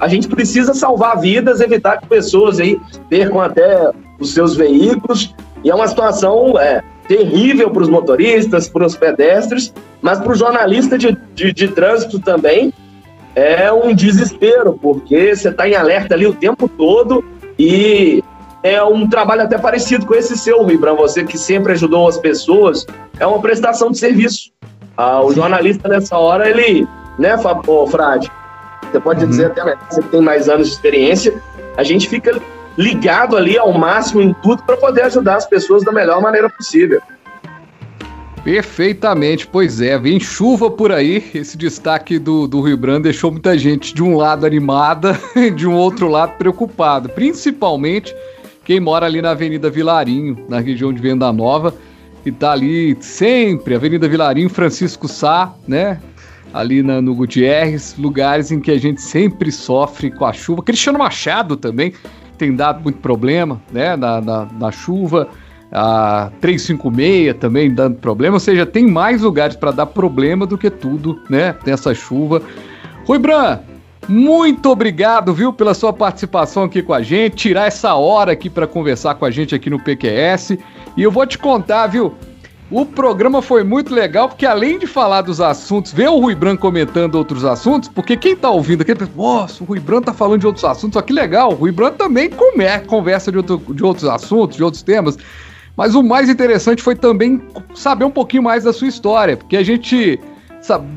A gente precisa salvar vidas, evitar que pessoas aí percam até os seus veículos. E é uma situação é, terrível para os motoristas, para os pedestres, mas para o jornalista de, de, de trânsito também, é um desespero, porque você está em alerta ali o tempo todo e é um trabalho até parecido com esse seu, Ribran, você que sempre ajudou as pessoas, é uma prestação de serviço. Ah, o jornalista nessa hora, ele, né, oh, Frade, você pode uhum. dizer até você que tem mais anos de experiência, a gente fica ligado ali ao máximo em tudo para poder ajudar as pessoas da melhor maneira possível. Perfeitamente, pois é, vem chuva por aí. Esse destaque do, do Rio Branco deixou muita gente de um lado animada, de um outro lado preocupado. Principalmente quem mora ali na Avenida Vilarinho, na região de Venda Nova, e tá ali sempre, Avenida Vilarinho, Francisco Sá, né? Ali na, no Gutierrez, lugares em que a gente sempre sofre com a chuva. Cristiano Machado também tem dado muito problema, né? Na, na, na chuva a 356 também dando problema, ou seja, tem mais lugares para dar problema do que tudo, né, nessa chuva. Rui Bran, muito obrigado, viu, pela sua participação aqui com a gente, tirar essa hora aqui para conversar com a gente aqui no PQS. E eu vou te contar, viu? O programa foi muito legal, porque além de falar dos assuntos, ver o Rui Branco comentando outros assuntos, porque quem tá ouvindo aqui, pensa, nossa, o Rui Branco tá falando de outros assuntos, ó, que legal, o Rui Branco também conversa de, outro, de outros assuntos, de outros temas. Mas o mais interessante foi também saber um pouquinho mais da sua história, porque a gente.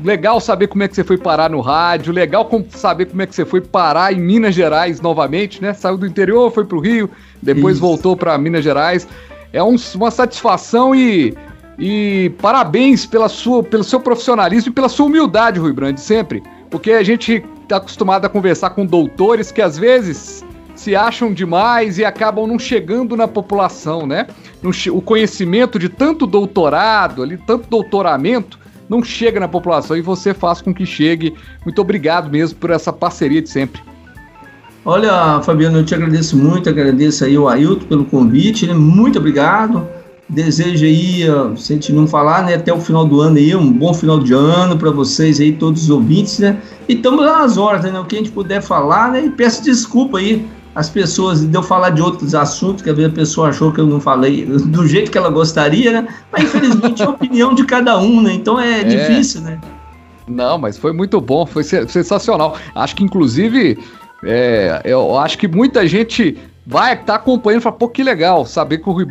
Legal saber como é que você foi parar no rádio, legal saber como é que você foi parar em Minas Gerais novamente, né? Saiu do interior, foi pro Rio, depois Isso. voltou para Minas Gerais. É um, uma satisfação e, e parabéns pela sua, pelo seu profissionalismo e pela sua humildade, Rui Brandi, sempre. Porque a gente está acostumado a conversar com doutores que às vezes se acham demais e acabam não chegando na população, né? O conhecimento de tanto doutorado, ali, tanto doutoramento, não chega na população e você faz com que chegue. Muito obrigado mesmo por essa parceria de sempre. Olha, Fabiano, eu te agradeço muito, agradeço aí o Ailton pelo convite, né? Muito obrigado. Desejo aí, se a gente não falar, né, até o final do ano aí, um bom final de ano para vocês aí, todos os ouvintes, né? E estamos lá nas horas, né? O que a gente puder falar, né? E peço desculpa aí as pessoas, de eu falar de outros assuntos, que às vezes a pessoa achou que eu não falei do jeito que ela gostaria, né? Mas infelizmente é a opinião de cada um, né? Então é, é, difícil, né? Não, mas foi muito bom, foi sensacional. Acho que inclusive, é, eu acho que muita gente vai estar tá acompanhando e fala, pô, que legal saber que o Rui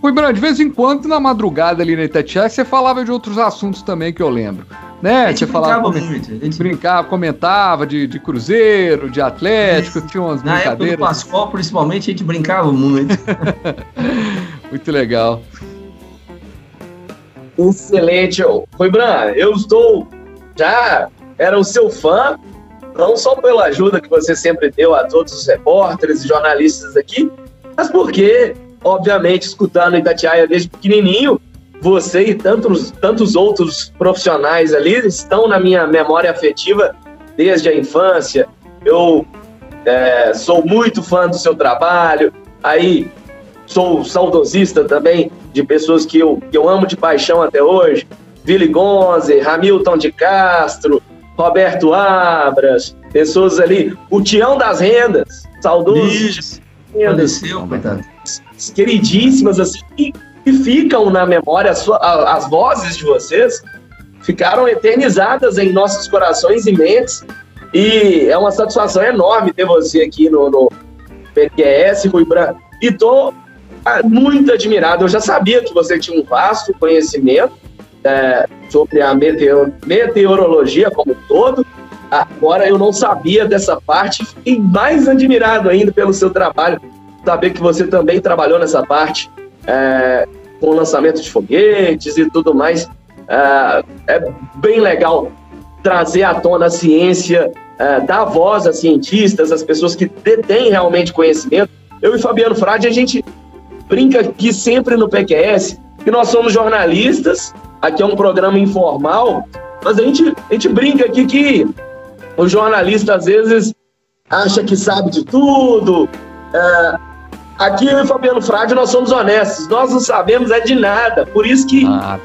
Bran. Rui Bran, de vez em quando na madrugada ali na Itatiaia, você falava de outros assuntos também que eu lembro né? Você falava muito. A gente brincava, comentava de, de Cruzeiro, de Atlético, Isso. tinha umas Na brincadeiras. Época do Pascoal, principalmente, a gente brincava muito. muito legal. Excelente. Rui Bran, eu estou já era o seu fã, não só pela ajuda que você sempre deu a todos os repórteres e jornalistas aqui, mas porque, obviamente, escutando Itatiaia desde pequenininho, você e tantos, tantos outros profissionais ali estão na minha memória afetiva desde a infância. Eu é, sou muito fã do seu trabalho, aí sou saudosista também de pessoas que eu, que eu amo de paixão até hoje. Vili Gonze, Hamilton de Castro, Roberto Abras, pessoas ali, o Tião das Rendas, saudoso. Faleceu, coitado. Queridíssimas, assim, e, e ficam na memória, as, as vozes de vocês ficaram eternizadas em nossos corações e mentes. E é uma satisfação enorme ter você aqui no, no PQS, Rui Branco. E tô ah, muito admirado. Eu já sabia que você tinha um vasto conhecimento é, sobre a meteor, meteorologia como um todo. Agora eu não sabia dessa parte e mais admirado ainda pelo seu trabalho. Saber que você também trabalhou nessa parte é, com lançamento de foguetes e tudo mais. É, é bem legal trazer à tona a ciência, é, dar voz a cientistas, as pessoas que detêm realmente conhecimento. Eu e Fabiano Frade, a gente brinca aqui sempre no PQS que nós somos jornalistas Aqui é um programa informal, mas a gente, a gente brinca aqui que o jornalista às vezes acha que sabe de tudo. É, aqui eu e Fabiano Frade nós somos honestos, nós não sabemos é de nada. Por isso que ah.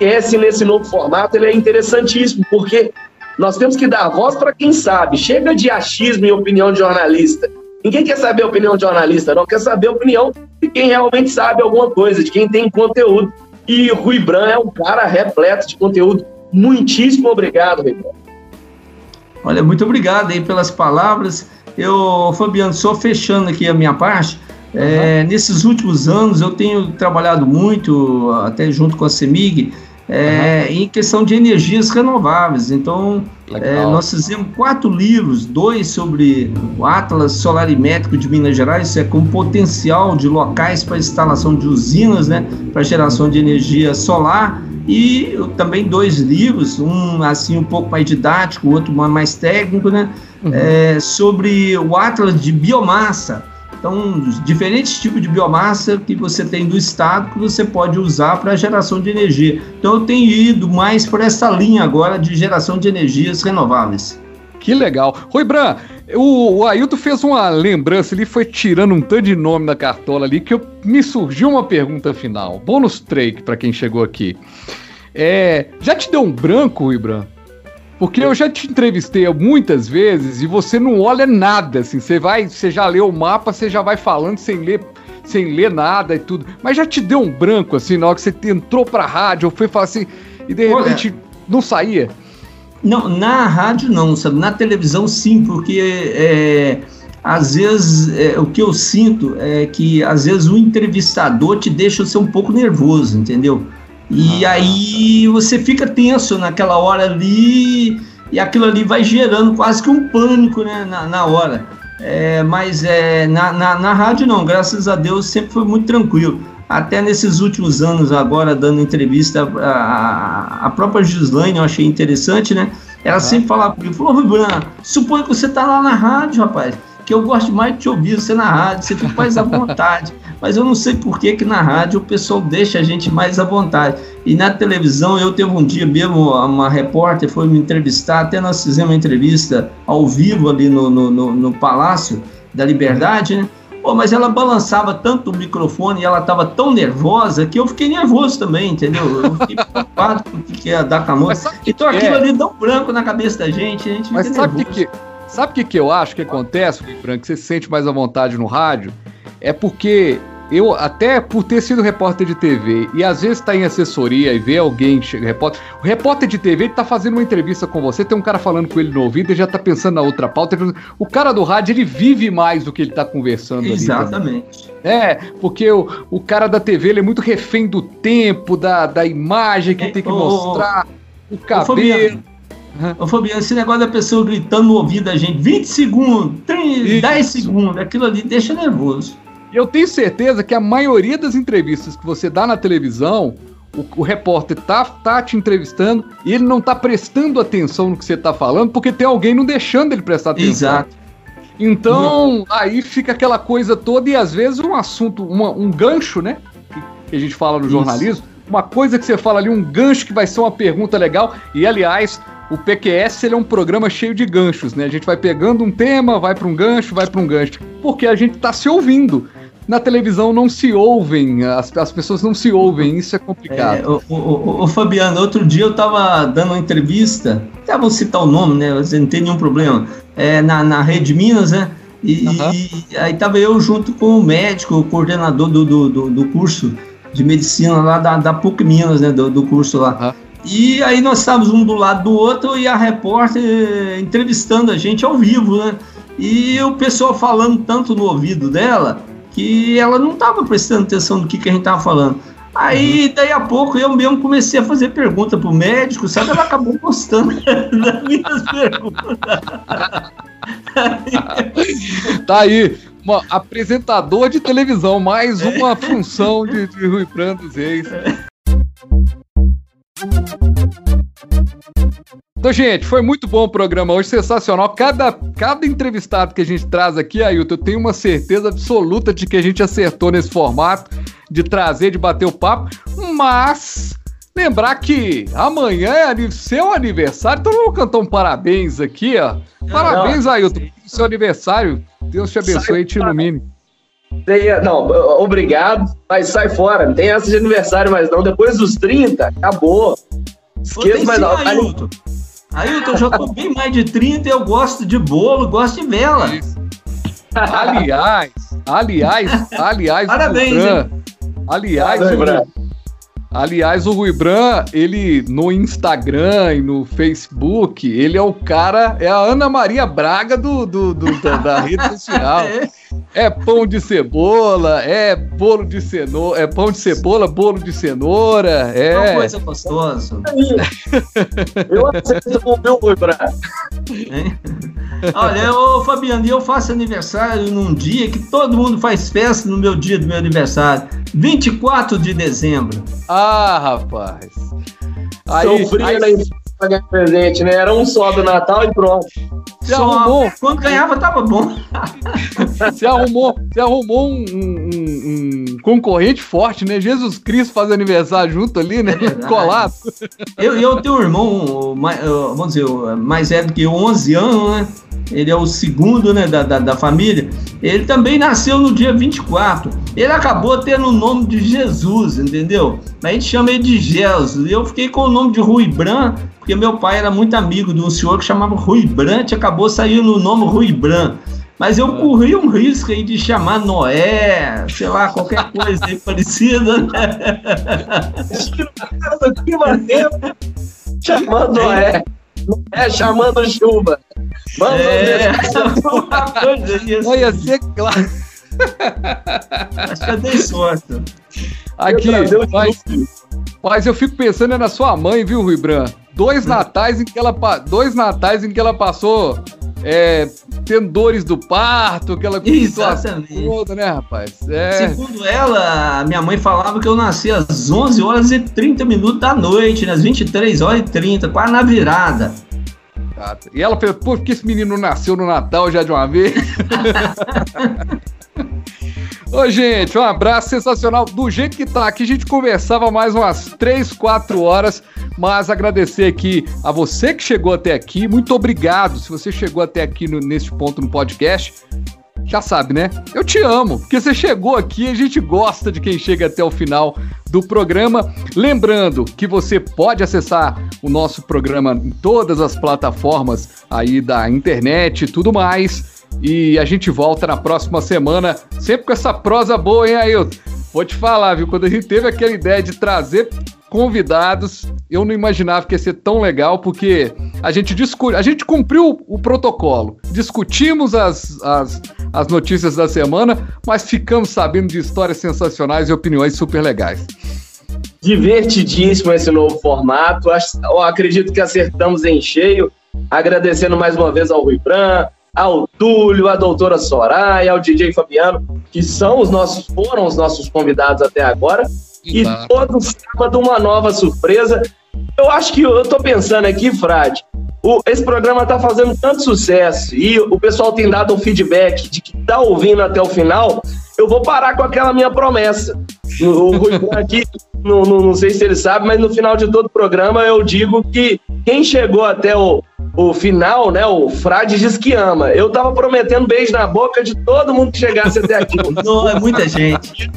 esse nesse novo formato ele é interessantíssimo, porque nós temos que dar voz para quem sabe. Chega de achismo e opinião de jornalista. Ninguém quer saber a opinião de jornalista, não quer saber a opinião de quem realmente sabe alguma coisa, de quem tem conteúdo. E o Rui Bran é um cara repleto de conteúdo. Muitíssimo obrigado, Rui Bran. Olha, muito obrigado aí pelas palavras. Eu, Fabiano, só fechando aqui a minha parte. É, nesses últimos anos eu tenho trabalhado muito, até junto com a CEMIG, é, uhum. em questão de energias renováveis. Então, é, nós fizemos quatro livros, dois sobre o Atlas Solarimétrico de Minas Gerais, isso é com potencial de locais para instalação de usinas, né, para geração de energia solar, e também dois livros, um assim um pouco mais didático, o outro mais técnico, né, uhum. é, sobre o Atlas de biomassa, então, diferentes tipos de biomassa que você tem do estado que você pode usar para geração de energia. Então, eu tenho ido mais por essa linha agora de geração de energias renováveis. Que legal. Rui Bran, o, o Ailton fez uma lembrança ali, foi tirando um tanto de nome da cartola ali, que eu, me surgiu uma pergunta final. Bônus trade para quem chegou aqui. É, já te deu um branco, Rui Bran? Porque eu já te entrevistei muitas vezes e você não olha nada, assim, você vai, você já leu o mapa, você já vai falando sem ler, sem ler nada e tudo. Mas já te deu um branco, assim, na hora que você entrou pra rádio, ou foi falar assim, e de repente não saía? Não, na rádio não, sabe? Na televisão sim, porque é, às vezes é, o que eu sinto é que às vezes o entrevistador te deixa ser um pouco nervoso, entendeu? E ah, aí você fica tenso naquela hora ali e aquilo ali vai gerando quase que um pânico né, na, na hora. É, mas é, na, na, na, rádio não, graças a Deus sempre foi muito tranquilo. Até nesses últimos anos, agora dando entrevista, a, a, a própria Gislaine eu achei interessante, né? Ela ah. sempre falava comigo, falou, Rubran, suponho que você tá lá na rádio, rapaz que eu gosto mais de te ouvir você na rádio, você fica mais à vontade. Mas eu não sei por que, que na rádio o pessoal deixa a gente mais à vontade. E na televisão, eu teve um dia mesmo, uma repórter foi me entrevistar, até nós fizemos uma entrevista ao vivo ali no, no, no, no Palácio da Liberdade, né? Pô, mas ela balançava tanto o microfone e ela estava tão nervosa que eu fiquei nervoso também, entendeu? Eu fiquei preocupado com o que ia dar com a mão. Então aquilo é? ali dá um branco na cabeça da gente, a gente Mas sabe o que, Sabe o que, que eu acho que acontece, Frank, que você se sente mais à vontade no rádio? É porque eu, até por ter sido repórter de TV e às vezes tá em assessoria e vê alguém chega, repórter. O repórter de TV ele tá fazendo uma entrevista com você, tem um cara falando com ele no ouvido e já tá pensando na outra pauta. O cara do rádio ele vive mais do que ele tá conversando Exatamente. ali. É, porque o, o cara da TV ele é muito refém do tempo, da, da imagem que é, tem que mostrar, o cabelo. Ô, Fabiano, esse negócio da pessoa gritando no ouvido da gente, 20 segundos, 30, 10 segundos, aquilo ali deixa nervoso. Eu tenho certeza que a maioria das entrevistas que você dá na televisão, o, o, repórter tá, tá te entrevistando e ele não tá prestando atenção no que você tá falando porque tem alguém não deixando ele prestar atenção. Exato. Então, uhum. aí fica aquela coisa toda e às vezes um assunto, uma, um gancho, né? Que a gente fala no Isso. jornalismo, uma coisa que você fala ali, um gancho que vai ser uma pergunta legal. E aliás, o PQS ele é um programa cheio de ganchos, né? A gente vai pegando um tema, vai para um gancho, vai para um gancho, porque a gente tá se ouvindo na televisão não se ouvem, as, as pessoas não se ouvem, isso é complicado. É, o, o, o, Fabiano, outro dia eu estava dando uma entrevista, até vou citar o nome, né? Você não tem nenhum problema. É, na, na Rede Minas, né? E, uhum. e aí estava eu junto com o médico, o coordenador do, do, do, do curso de medicina lá da, da PUC Minas, né? Do, do curso lá. Uhum. E aí nós estávamos um do lado do outro e a repórter entrevistando a gente ao vivo, né? E o pessoal falando tanto no ouvido dela que ela não estava prestando atenção no que, que a gente estava falando. Aí, uhum. daí a pouco, eu mesmo comecei a fazer pergunta pro médico, sabe? Ela acabou gostando das minhas perguntas. tá aí, uma, apresentador de televisão, mais uma função de, de Rui Prando Reis. Então, gente, foi muito bom o programa hoje, sensacional. Cada, cada entrevistado que a gente traz aqui, Ailton, eu tenho uma certeza absoluta de que a gente acertou nesse formato, de trazer, de bater o papo. Mas, lembrar que amanhã é seu aniversário, então vamos cantar um parabéns aqui, ó. Parabéns, não, Ailton, pelo seu aniversário. Deus te abençoe e te ilumine. Não, obrigado, mas sai fora. Não tem essa de aniversário mais não. Depois dos 30, acabou. Esqueça mais não. Ailton. Ailton, eu já tô bem mais de 30 eu gosto de bolo, gosto de vela. Aliás, aliás, aliás, Parabéns, aliás, Parabéns, o, aliás, o Rui Bran, ele no Instagram e no Facebook, ele é o cara, é a Ana Maria Braga do, do, do da, da rede social. é. É pão de cebola, é bolo de cenoura, é pão de cebola, bolo de cenoura, é. Uma coisa gostosa. Eu aceito o meu boi Olha, ô Fabiano, eu faço aniversário num dia que todo mundo faz festa no meu dia do meu aniversário. 24 de dezembro. Ah, rapaz. Aí, Sofria aí... na pra ganhar presente, né? Era um só do Natal e pronto. Você só, arrumou? Quando ganhava, tava bom. você arrumou, você arrumou um, um, um, concorrente forte, né? Jesus Cristo faz aniversário junto ali, né? É Colado. Eu, eu tenho um irmão, vamos dizer, mais velho que 11 anos, né? Ele é o segundo, né, da, da, da família. Ele também nasceu no dia 24. Ele acabou tendo o nome de Jesus, entendeu? A gente chama ele de Jesus. Eu fiquei com o nome de Rui Bran, porque meu pai era muito amigo de um senhor que chamava Rui Brant, acabou saindo o nome Rui Bran. Mas eu corri um risco aí de chamar Noé, sei lá, qualquer coisa aí parecida. Né? chamando Noé. É, chamando chuva. Vamos é, uma coisa assim. Olha, ser claro. Acho que eu dei sorte. Aqui, mas, mas eu fico pensando é na sua mãe, viu, Rui Bran? Dois natais em que ela, dois natais em que ela passou é, tendo dores do parto, aquela situação toda, né, rapaz? É. Segundo ela, minha mãe falava que eu nasci às 11 horas e 30 minutos da noite, nas 23 horas e 30, quase na virada. E ela falou, por que esse menino nasceu no Natal já de uma vez? Ô, gente, um abraço sensacional. Do jeito que tá aqui, a gente conversava mais umas 3, 4 horas, mas agradecer aqui a você que chegou até aqui. Muito obrigado. Se você chegou até aqui no, nesse ponto no podcast, já sabe, né? Eu te amo, porque você chegou aqui, a gente gosta de quem chega até o final do programa. Lembrando que você pode acessar o nosso programa em todas as plataformas aí da internet e tudo mais. E a gente volta na próxima semana, sempre com essa prosa boa, hein, Ailton? Vou te falar, viu? Quando a gente teve aquela ideia de trazer convidados, eu não imaginava que ia ser tão legal, porque a gente discu a gente cumpriu o protocolo. Discutimos as, as, as notícias da semana, mas ficamos sabendo de histórias sensacionais e opiniões super legais. Divertidíssimo esse novo formato. Eu acredito que acertamos em cheio. Agradecendo mais uma vez ao Rui Bran, ao Túlio, à doutora Soraya, ao DJ Fabiano, que são os nossos, foram os nossos convidados até agora. Exato. E todo sábado uma nova surpresa. Eu acho que eu tô pensando aqui, Frade, o, esse programa tá fazendo tanto sucesso e o pessoal tem dado um feedback de que tá ouvindo até o final, eu vou parar com aquela minha promessa. O Rui aqui, não, não, não sei se ele sabe, mas no final de todo o programa eu digo que quem chegou até o, o final, né? O Frade diz que ama. Eu tava prometendo beijo na boca de todo mundo que chegasse até aqui. Não, é muita gente.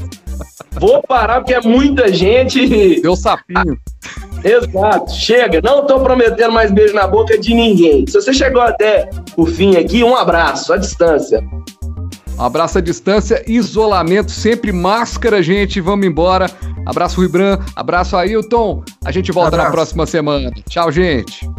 Vou parar porque é muita gente. Deu sapinho. Exato, chega. Não tô prometendo mais beijo na boca de ninguém. Se você chegou até o fim aqui, um abraço à distância. Um abraço à distância, isolamento, sempre máscara, gente. Vamos embora. Abraço, Rui Bran. Abraço, Ailton. A gente volta abraço. na próxima semana. Tchau, gente.